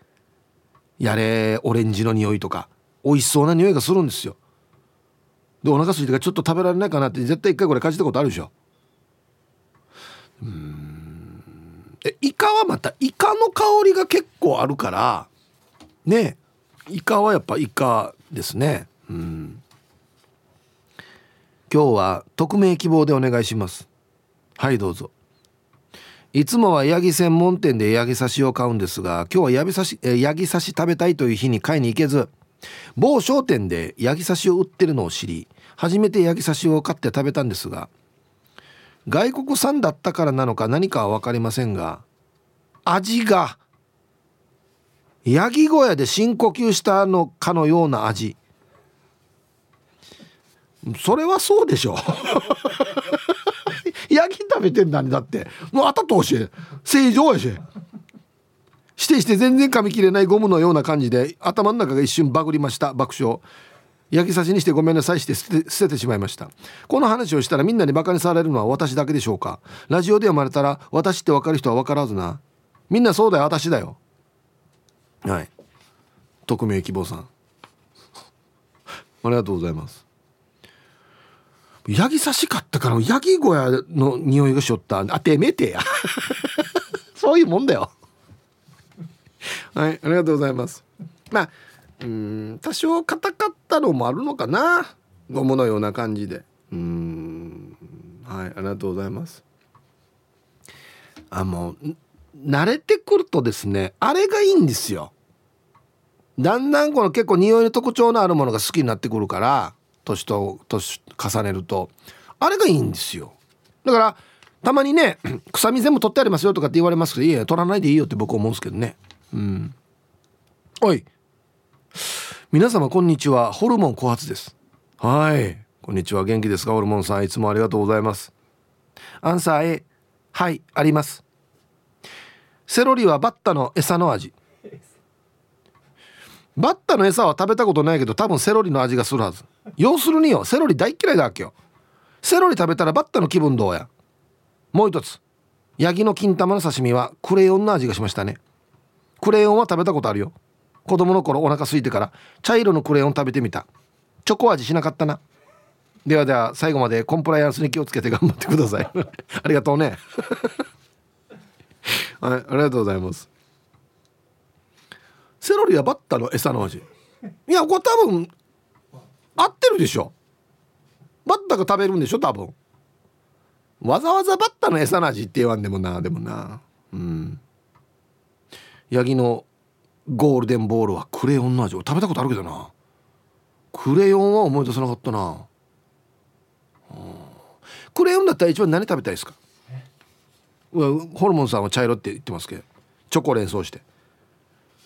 やれオレンジの匂いとか美味しそうな匂いがするんですよ。でお腹空いてからちょっと食べられないかなって絶対一回これかじったことあるでしょ。うん。えイカはまたイカの香りが結構あるからねイカはやっぱイカですね。うん。今日は匿名希望でお願いします。はいどうぞ。いつもはヤギ専門店でヤギ刺しを買うんですが今日はヤギ刺しヤギ刺し食べたいという日に買いに行けず某商店でヤギ刺しを売ってるのを知り初めてヤギ刺しを買って食べたんですが外国産だったからなのか何かは分かりませんが味がヤギ小屋で深呼吸したのかのような味。それはそうでしょ。<laughs> ヤギ食べてんだねだって。もうあたとし正常やし。してして全然噛み切れないゴムのような感じで頭の中が一瞬バグりました爆笑。焼き刺しにしてごめんなさいして捨て捨ててしまいました。この話をしたらみんなにバカにされるのは私だけでしょうか。ラジオで読まれたら私って分かる人は分からずな。みんなそうだよ私だよ。はい。匿名希望さん。ありがとうございます。ヤギ刺し買ったからヤギ小屋の匂いがしよった。あてめえてや。<laughs> そういうもんだよ。はいありがとうございます。まあうん多少硬かったのもあるのかな。ゴムのような感じで。うんはいありがとうございます。あもう慣れてくるとですねあれがいいんですよ。だんだんこの結構匂いの特徴のあるものが好きになってくるから年と年重ねるとあれがいいんですよ。だからたまにね <clears throat> 臭み全部取ってありますよとかって言われますけどいや取らないでいいよって僕思うんですけどね。うん。おい。皆様こんにちは。ホルモン枯発です。はい。こんにちは。元気ですか？ホルモンさん。いつもありがとうございます。アンサー A はいあります。セロリはバッタの餌の味。バッタの餌は食べたことないけど多分セロリの味がするはず。要するによセロリ大嫌いだわけよ。セロリ食べたらバッタの気分どうや。もう一つ。ヤギの金玉の刺身はクレヨンの味がしましたね。クレヨンは食べたことあるよ。子供の頃お腹空いてから茶色のクレヨン食べてみた。チョコ味しなかったな。ではでは最後までコンプライアンスに気をつけて頑張ってください。<laughs> ありがとうね。はいありがとうございます。セロリはバッタの餌の味？いやこれ多分合ってるでしょ。バッタが食べるんでしょ多分。わざわざバッタの餌の味って言わんでもなでもな。うん。ヤギのゴールデンボールはクレヨンの味を食べたことあるけどな。クレヨンは思い出さなかったな。うん。クレヨンだったら一番何食べたいですか？ホルモンさんは茶色って言ってますけどチョコ連想して。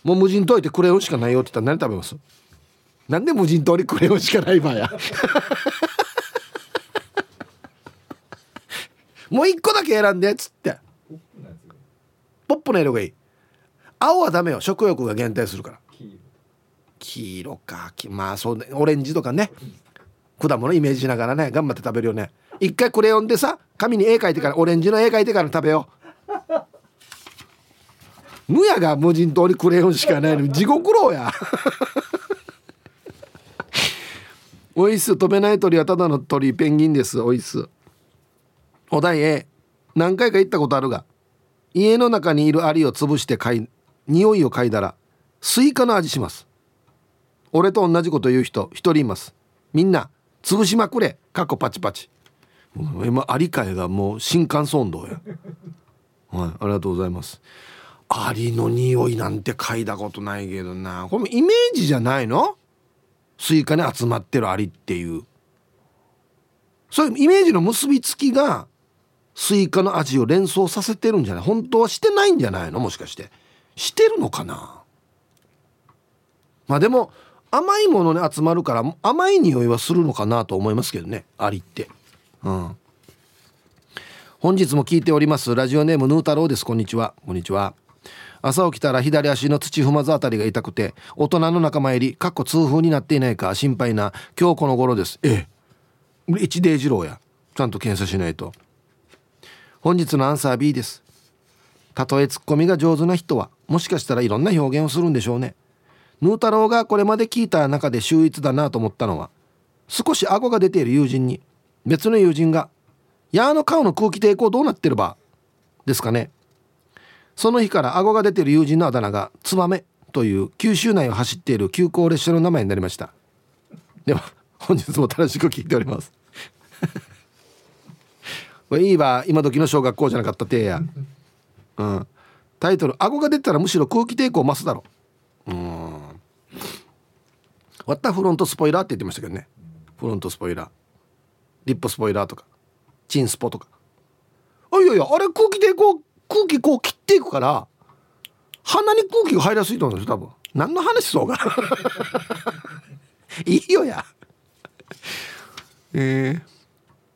もう無人島いてクレヨンしかないよって言ったら何食べます？なんで無人島にクレヨンしかない場合や？<laughs> もう一個だけ選んでっつって。ポップな色がいい。青はダメよ。食欲が減退するから。黄色。か。きまあそうね。オレンジとかね。果物イメージしながらね頑張って食べるよね一回クレヨンでさ紙に絵描いてからオレンジの絵描いてから食べよう。むやが無人島にクレヨンしかないのに地獄ろうや。<laughs> おいっす飛べない鳥はただの鳥ペンギンです。おいっす。お題 A 何回か行ったことあるが家の中にいるアリを潰して嗅い匂いを嗅いだらスイカの味します。俺と同じこと言う人一人います。みんな潰しまくれ。かっこパチパチ。今アリ界がもう新幹線道や。はいありがとうございます。アリの匂いなんて嗅いだことないけどな。これもイメージじゃないの？スイカに集まってるアリっていう。そういうイメージの結びつきがスイカの味を連想させてるんじゃない？本当はしてないんじゃないの？もしかして。してるのかな？まあでも甘いものに集まるから甘い匂いはするのかなと思いますけどね。アリって。うん。本日も聞いております。ラジオネームヌー太郎です。こんにちは。こんにちは。朝起きたら左足の土踏まずあたりが痛くて大人の仲間入りかっこ痛風になっていないか心配な今日この頃です。ええ。一デイ二郎や。ちゃんと検査しないと。本日のアンサー B です。たとえツッコミが上手な人はもしかしたらいろんな表現をするんでしょうね。ヌー太郎がこれまで聞いた中で秀逸だなと思ったのは少し顎が出ている友人に別の友人が「やーの顔の空気抵抗どうなってるば?」ですかね。その日から顎が出てる友人のあだ名が「ツバメ」という九州内を走っている急行列車の名前になりました。では本日も楽しく聞いております。<laughs> これいいわ今時の小学校じゃなかったてや。うん。タイトル「顎が出たらむしろ空気抵抗増すだろ」うん。割ったフロントスポイラーって言ってましたけどね。フロントスポイラー。リップスポイラーとかチンスポとか。あいやいやあれ空気抵抗空気こう切っていくから鼻に空気が入りやすいと思うんですよ多分。何の話そうか。<laughs> いいよや。え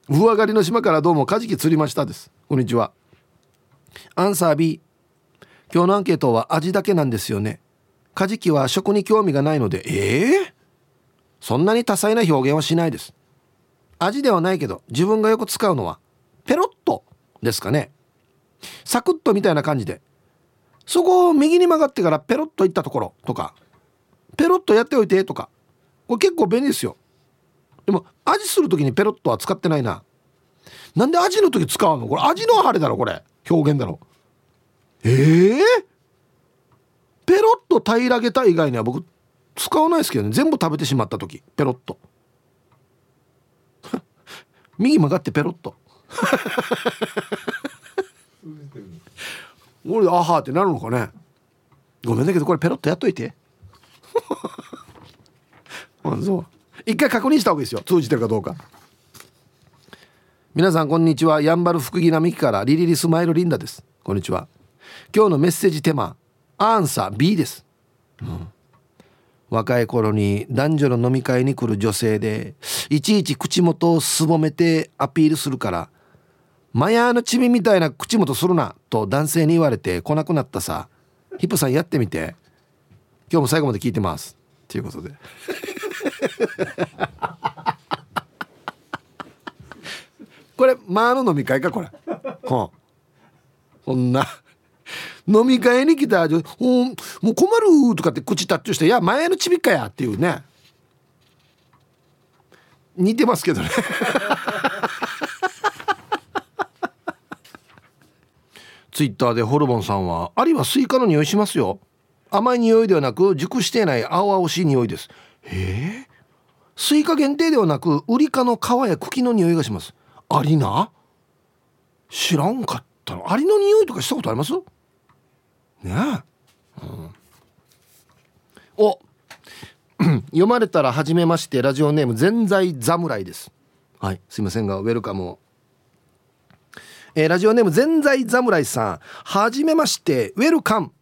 ー、上がりの島からどうもカジキ釣りましたです。こんにちは。アンサー B 今日のアンケートは味だけなんですよね。カジキは食に興味がないのでええー、そんなに多彩な表現はしないです。味ではないけど自分がよく使うのはペロッとですかね。サクッとみたいな感じで。そこを右に曲がってからペロッといったところとかペロッとやっておいてとかこれ結構便利ですよ。でも味する時にペロッとは使ってないな。なんで味の時使うの？これ味のあれだろこれ。表現だろ。ええー、ペロッと平らげた以外には僕使わないですけどね。全部食べてしまった時ペロッと。右曲がってペロッと。<laughs> 俺あはってなるのかね。ごめんだけどこれペロッとやっといて。<laughs> あそう。一回確認した方がいいですよ。通じてるかどうか。皆さんこんにちは。やんばる福木並木からリリリスマイルリンダです。こんにちは。今日のメッセージテーマアンサー B です、うん、若い頃に男女の飲み会に来る女性でいちいち口元をすぼめてアピールするからマヤーのチビみたいな口元するなと男性に言われて来なくなったさ。ヒップさんやってみて。今日も最後まで聞いてます。ということで。これマーの飲み会かこれ。ほこんな。飲み会に来たもうもう困るとかって口タッチして「いや前のちびっかや」っていうね。似てますけどね。<laughs> ツイッターでホルモンさんは「アリはスイカの匂いしますよ」甘い匂いではなく熟していない青々しい匂いです。へえ。スイカ限定ではなくウリ科の皮や茎の匂いがします。アリな？知らんかったの。アリの匂いとかしたことあります？ねえ、うん、お。<clears throat> 読まれたら初めましてラジオネーム全在侍です。はい。すいませんがウェルカムを。えー、ラジオネーム全在侍さん。はじめましてウェルカム。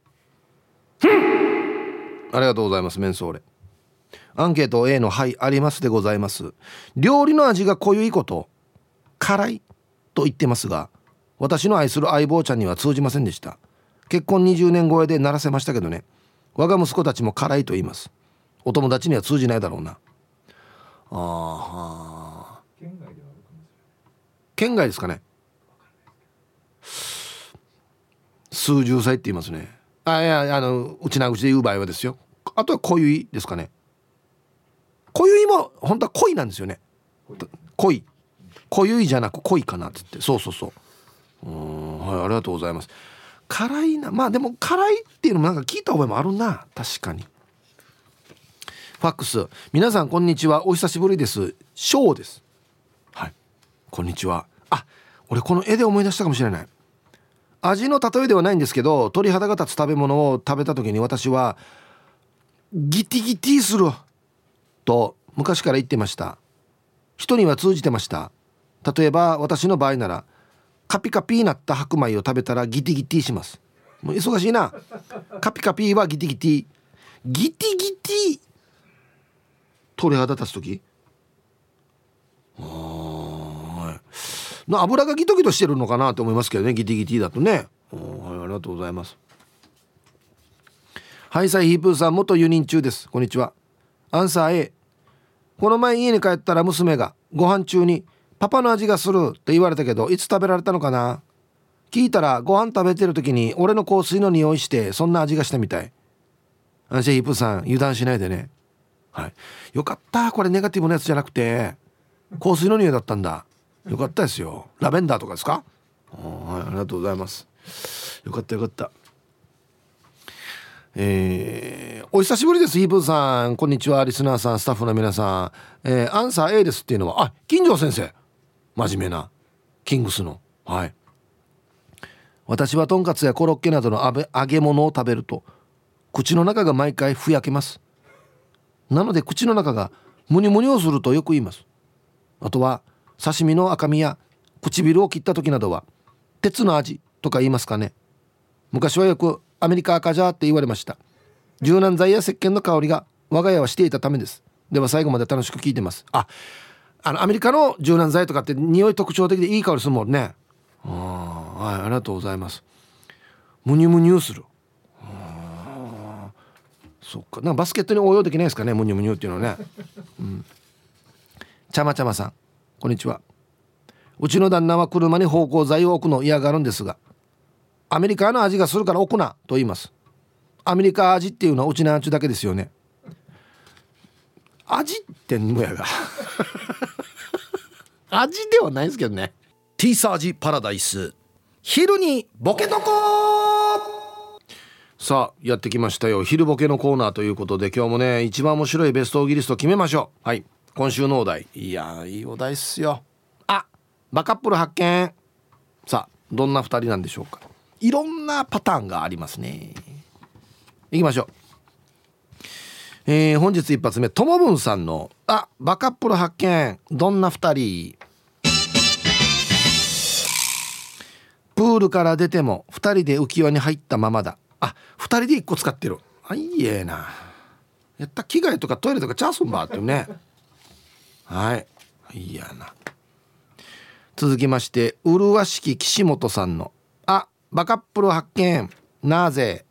ありがとうございますメンソーレアンケート A の「はいあります」でございます。料理の味が濃いこと辛いと言ってますが私の愛する相棒ちゃんには通じませんでした。結婚20年超えで鳴らせましたけどね。我が息子たちも辛いと言います。お友達には通じないだろうな。あー県外ではあるかもし県外ですかね。数十歳って言いますね。あいやあのうちな口で言う場合はですよ。あとは濃いですかね。濃いも本当は濃いなんですよね。濃い濃いじゃなく濃いかなっつって。そうそうそう。うんはいありがとうございます。辛いな。まあでも辛いっていうのもなんか聞いた覚えもあるな。確かに。ファックス。皆さんこんにちは。お久しぶりです。ショーです。はい。こんにちは。あ俺この絵で思い出したかもしれない。味の例えではないんですけど鳥肌が立つ食べ物を食べた時に私はギティギティする。と昔から言ってました。人には通じてました。例えば私の場合ならカピカピになった白米を食べたらギティギティします。もう忙しいな。カピカピはギティギティ。ギティギティ。鳥肌立つ時。はい。油がギトギトしてるのかなと思いますけどねギティギティだとね。はいありがとうございます。ハイサイヒープーさん元輸入中です。こんにちは。アンサー A この前家に帰ったら娘がご飯中にパパの味がするって言われたけどいつ食べられたのかな？聞いたらご飯食べてる時に俺の香水の匂いしてそんな味がしたみたい。アンシェヒープさん油断しないでね。はい。よかったこれネガティブなやつじゃなくて香水の匂いだったんだ。よかったですよ。ラベンダーとかですか？はいありがとうございます。よかったよかった。えーお久しぶりですイーブンさん。こんにちはリスナーさんスタッフの皆さん、えーアンサー A ですっていうのは。あ金城先生。真面目なキングスの。はい。私はとんかつやコロッケなどの揚げ物を食べると口の中が毎回ふやけます。なので口の中がムニムニをするとよく言います。あとは刺身の赤身や唇を切った時などは鉄の味とか言いますかね。昔はよくアメリカ赤じゃって言われました。柔軟剤や石鹸の香りが我が家はしていたためです。では最後まで楽しく聞いてます。ああのアメリカの柔軟剤とかって匂い特徴的でいい香りするもんね。あはいありがとうございます。ムニュムニュする。そっか。なんかバスケットに応用できないですかねムニュムニュっていうのはね。うん。ちゃまちゃまさん。こんにちは。うちの旦那は車に芳香剤を置くの嫌がるんですがアメリカの味がするから置くなと言います。アメリカ味っていうのはうちの味だけですよね。味ってんのやが。<laughs> 味ではないですけどね。ティーサージパラダイス。昼にボケとこさあやってきましたよ。昼ボケのコーナーということで今日もね一番面白いベストオギリスト決めましょう。はい。今週のお題。いやーいいお題っすよ。あバカップル発見。さあどんな2人なんでしょうか。いろんなパターンがありますね。いきましょうえー本日一発目ともぶんさんの「あバカップル発見。どんな2人」プールから出ても2人で浮き輪に入ったままだ。あ2人で1個使ってる。あいいえな。やった着替えとかトイレとかチャースンバーっていうね。はい。いいやな。続きまして麗しき岸本さんの「あバカップル発見。なぜ?」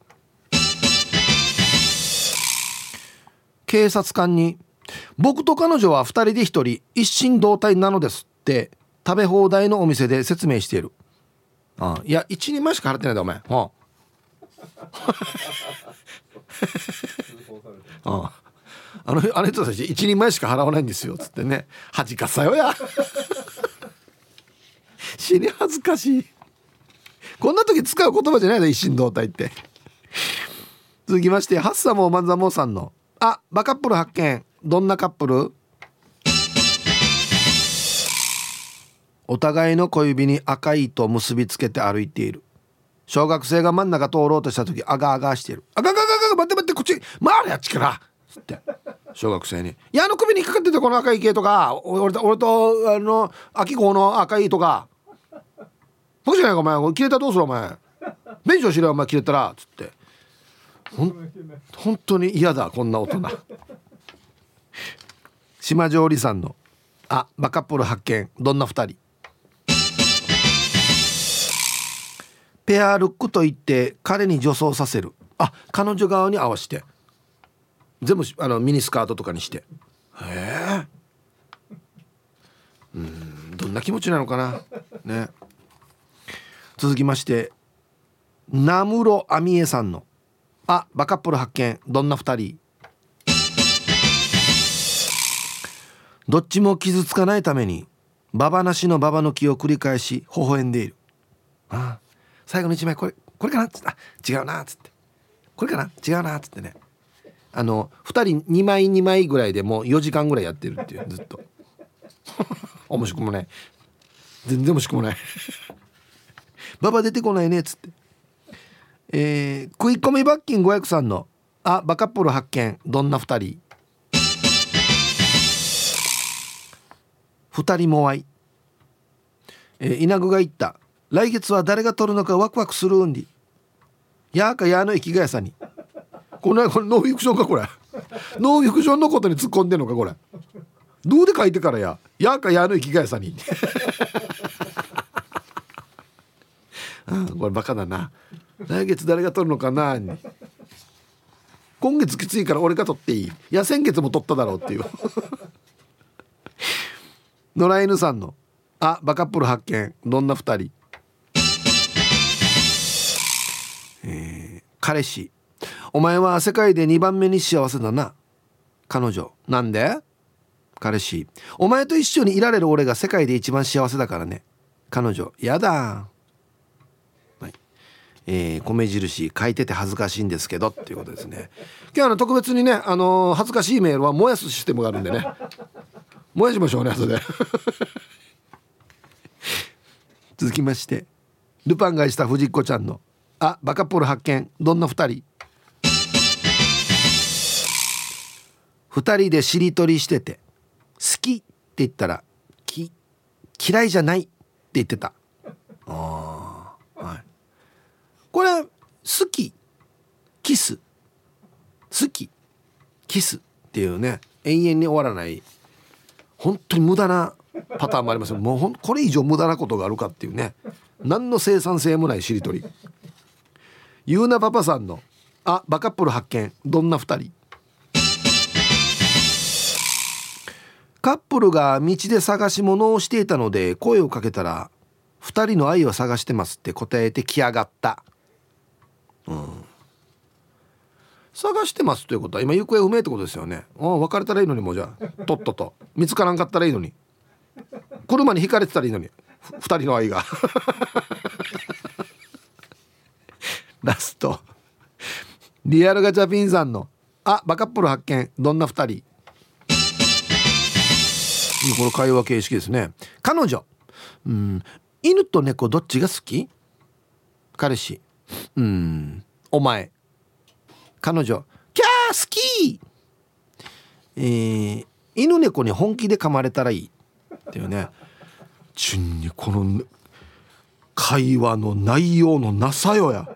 警察官に「僕と彼女は2人で1人一心同体なのです」って食べ放題のお店で説明している。あいや1人前しか払ってないんだお前。<laughs> あ。ああ。のあの人たち一人前しか払わないんですよつってね。恥かさよや。<laughs> 死に恥ずかしい。こんな時使う言葉じゃないだ一心同体って。続きましてハッサモーマンザモーさんの「あバカップル発見。どんなカップル?」お互いの小指に赤い糸を結びつけて歩いている。小学生が真ん中通ろうとした時あがあがしてる。あがががが待って待ってこっち回れあっちからつって小学生に「いやあの首にかかってたこの赤い毛とか俺と俺とあの秋子の赤い糸が僕じゃないかお前切れたらどうするお前弁償しろお前切れたら」つってほん本当に嫌だこんな大人。<laughs> 島上里さんの「あバカップル発見どんな二人」ペアルックと言って彼に女装させる。あ彼女側に合わせて。全部あのミニスカートとかにして。へえ。うんどんな気持ちなのかな？ね。続きまして名室亜美恵さんの「あバカップル発見。どんな2人」どっちも傷つかないためにババなしのババ抜きを繰り返し微笑んでいる。あ最後の1枚これこれかな？っつってあ違うなっつって。これかな？違うなっつってね。あの2人2枚2枚ぐらいでもう4時間ぐらいやってるっていうずっと。面白くもない。全然面白くもない。<laughs> ババ出てこないねっつって。えー、食い込み罰金503の「あバカップル発見。どんな2人」2人も愛えー、稲具が言った。来月は誰が取るのかワクワクするんりやーかやーの生きがやさに。これこれノーフィクションかこれ。ノーフィクションのことに突っ込んでんのかこれ。どうで書いてからや。やーかやーの生きがやさに。<laughs> あこれバカだな。来月誰が取るのかな今月きついから俺が取っていい。いや先月も取っただろうっていう。野良犬さんの「あバカップル発見。どんな2人」えー、彼氏。お前は世界で2番目に幸せだな。彼女。なんで？彼氏。お前と一緒にいられる俺が世界で一番幸せだからね。彼女。やだえー、米印書いてて恥ずかしいんですけどっていうことですね。今日あの特別にね、あのー、恥ずかしいメールは燃やすシステムがあるんでね。燃やしましょうね後で。<laughs> 続きましてルパンがした藤子ちゃんの「あバカポル発見どんな2人?」2人でしりとりしてて「好き」って言ったら「き嫌いじゃない」って言ってた。ああこれ好き。キス。好き。キスっていうね永遠に終わらない本当に無駄なパターンもありますもうほんこれ以上無駄なことがあるかっていうね何の生産性もないしりとり。ゆうなパパさんの「あバカップル発見。どんな2人」カップルが道で探し物をしていたので声をかけたら「2人の愛を探してます」って答えてきやがった。うん。探してますということは今行方不明ってことですよね。ああ別れたらいいのにもうじゃあ。とっとと。見つからんかったらいいのに。車にひかれてたらいいのに。2人の愛が。<laughs> ラスト。リアルガチャピンさんの「あバカップル発見。どんな2人」この会話形式ですね。彼女。うん。犬と猫どっちが好き？彼氏。うん。お前。彼女。キャー好きえー、犬猫に本気で噛まれたらいい。っていうね。順にこの会話の内容のなさよや。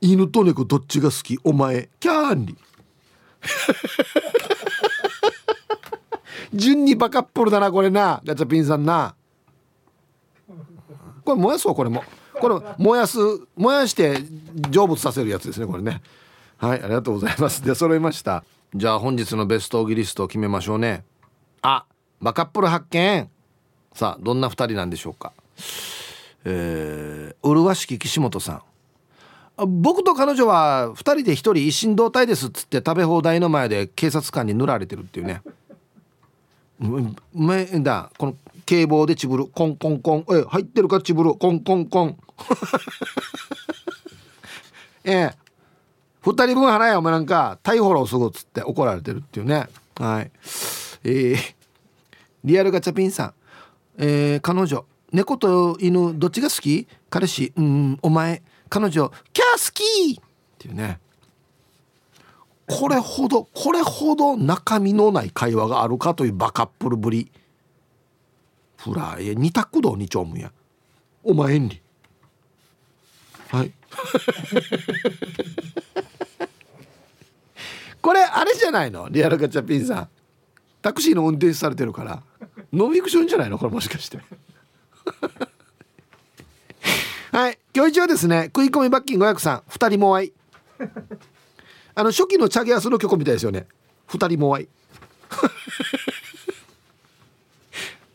犬と猫どっちが好き？お前。キャーンリ順 <laughs> にバカップルだなこれな。ガチャピンさんな。これ燃やそうこれも。これ燃やす燃やして成仏させるやつですねこれね。はいありがとうございます。で揃いました。じゃあ本日のベストオギリストを決めましょうね。あバカップル発見。さあどんな2人なんでしょうか。えー、麗しき岸本さん。僕と彼女は2人で1人一心同体ですっつって食べ放題の前で警察官に塗られてるっていうね。めだこの警棒でちぶるコンコンコン。え入ってるか？ちぶるコンコンコン。<laughs> ええ。2人分払えお前なんか。逮捕ろすぐっつって怒られてるっていうね。はい。えー、リアルガチャピンさん。えー、彼女。猫と犬どっちが好き？彼氏。うん。お前。彼女。キャー好き！っていうね。これほどこれほど中身のない会話があるかというバカップルぶり。フライ二択道二丁目や。お前んりはい。<laughs> これあれじゃないの？リアルガチャピンさん。タクシーの運転手されてるから。ノンフィクションじゃないの？これもしかして。<laughs> はい。今日一はですね食い込み罰金500さん。2人も愛あの初期のチャゲアスの曲みたいですよね。2人も愛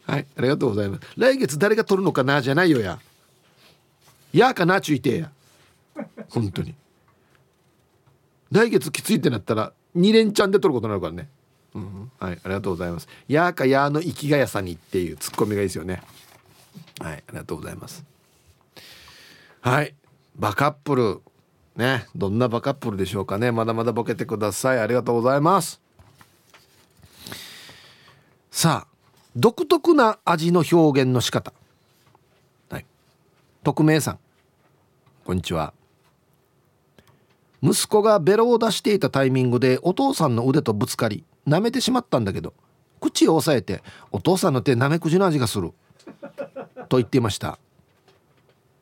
はいありがとうございます。来月誰が取るのかなじゃないよや。やかなちゅいてや。本当に。来月きついってなったら2連チャンで取ることになるからね、うん、はいありがとうございます。やかやの生きがやさにっていうツッコミがいいですよね。はいありがとうございます。はいバカップル。ねどんなバカップルでしょうかね。まだまだボケてください。ありがとうございます。さあ独特な味の表現の仕方。はい。匿名さん。こんにちは。息子がベロを出していたタイミングでお父さんの腕とぶつかり舐めてしまったんだけど口を押さえて「お父さんの手なめくじの味がする」と言っていました。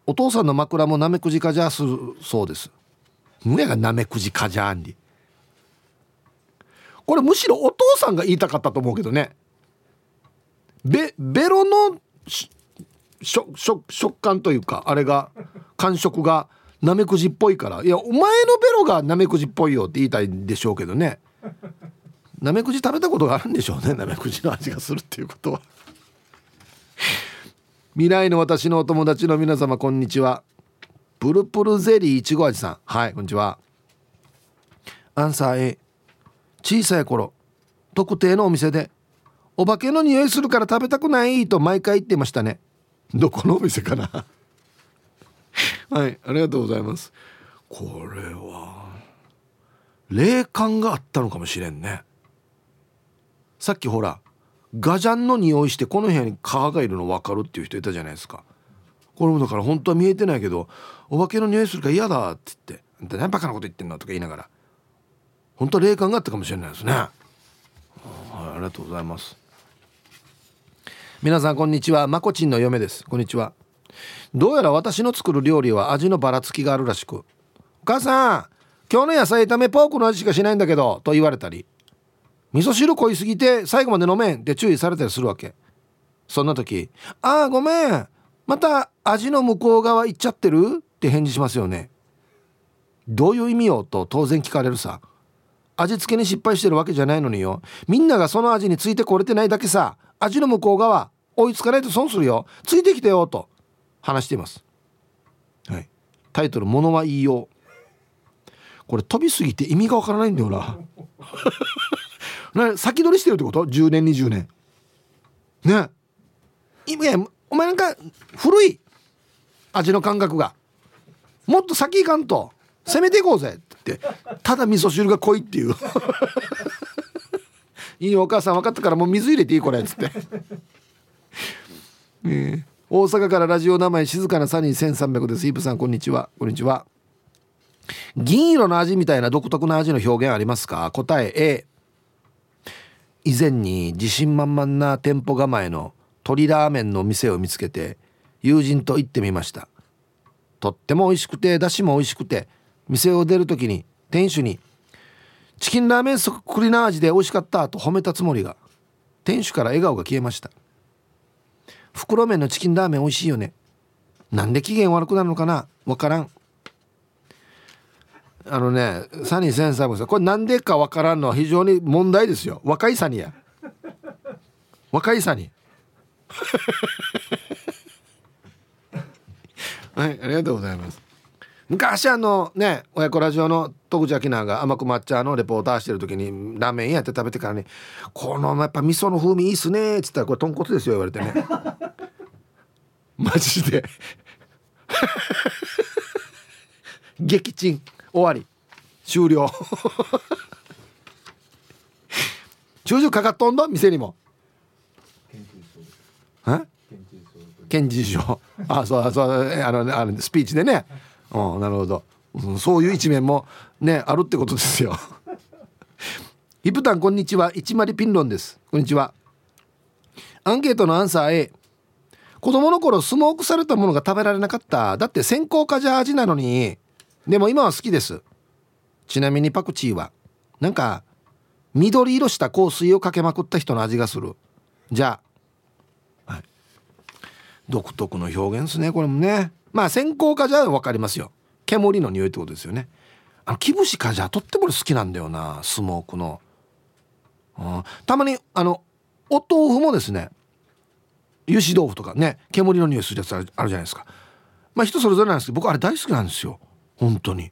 お父さんの枕もなめくじかじゃするそうです。むやがなめくじかじゃんりこれむしろお父さんが言いたかったと思うけどね。ベベロのししょしょ食感というかあれが感触がなめくじっぽいから。いやお前のベロがなめくじっぽいよって言いたいんでしょうけどね。なめくじ食べたことがあるんでしょうねなめくじの味がするっていうことは。未来の私のお友達の皆様こんにちは。プルプルゼリーいちご味さん。はいこんにちは。アンサー A 小さい頃特定のお店でお化けの匂いするから食べたくないと毎回言ってましたね。どこのお店かな？<laughs> はいありがとうございます。これは霊感があったのかもしれんね。さっきほらガジャンの匂いしてこの部屋に蚊がいるの分かるっていう人いたじゃないですか。これもだから本当は見えてないけどお化けの匂いするから嫌だって言って「あんた何バカなこと言ってんの?」とか言いながら本当は霊感があったかもしれないですね、はい、ありがとうございます皆さんこんにちは。まこちんの嫁です。こんにちは。どうやら私の作る料理は味のばらつきがあるらしく「お母さん今日の野菜炒めポークの味しかしないんだけど」と言われたり「味噌汁濃いすぎて最後まで飲めん」って注意されたりするわけ。そんな時「ああごめん。また味の向こう側行っちゃってる?」って返事しますよね。どういう意味よと当然聞かれるさ。味付けに失敗してるわけじゃないのによ。みんながその味についてこれてないだけさ。味の向こう側追いつかないと損するよ。ついてきてよと。話しています。はい。タイトル「ものは言いよう」これ飛びすぎて意味がわからないんだよな。<laughs> な先取りしてるってこと？10年20年。ね。いやお前なんか古い味の感覚が。もっと先行かんと。攻めていこうぜ。って。ただ味噌汁が濃いっていう。<laughs> いいよお母さん分かったからもう水入れていいこれ。っつって、えー。大阪からラジオ名前静かなサニー1300です。イープさんこんにちは。こんにちは。銀色の味みたいな独特な味の表現ありますか？答え A 以前に自信満々な店舗構えの鶏ラーメンの店を見つけて友人と行ってみました。とっても美味しくて出汁も美味しくて店を出る時に店主に「チキンラーメンそっくりな味で美味しかった」と褒めたつもりが店主から笑顔が消えました。袋麺のチキンラーメン美味しいよね。なんで機嫌悪くなるのかな？わからん。あのねサニーセンサーもさこれなんでかわからんのは非常に問題ですよ。若いサニーや。若いサニー。<laughs> はいありがとうございます。昔あのね親子ラジオの戸口明が甘く抹茶のレポーターしてる時にラーメンやって食べてからね「このやっぱ味噌の風味いいっすね」っつったら「これ豚骨ですよ」言われてね。マジで。撃沈。終わり。終了。中々かかっとんだ店にも。え？検事賞あそうそうあのあのスピーチでね。うんなるほど、うんそういう一面もねあるってことですよ。ヒプタンこんにちは。一丸ピンロンです。こんにちは。アンケートのアンサー A 子供の頃スモークされたものが食べられなかった。だって先行カジャ味なのに。でも今は好きです。ちなみにパクチーは。なんか緑色した香水をかけまくった人の味がする。じゃあ、はい、独特の表現ですねこれもね。まあ先行かじゃ分かりますよ。煙の匂いってことですよね。あの木節かじゃとっても好きなんだよなスモークの、うん、たまにあのお豆腐もですね。油脂豆腐とかね煙の匂いするやつあるじゃないですか。まあ人それぞれなんですけど僕あれ大好きなんですよ。本当に。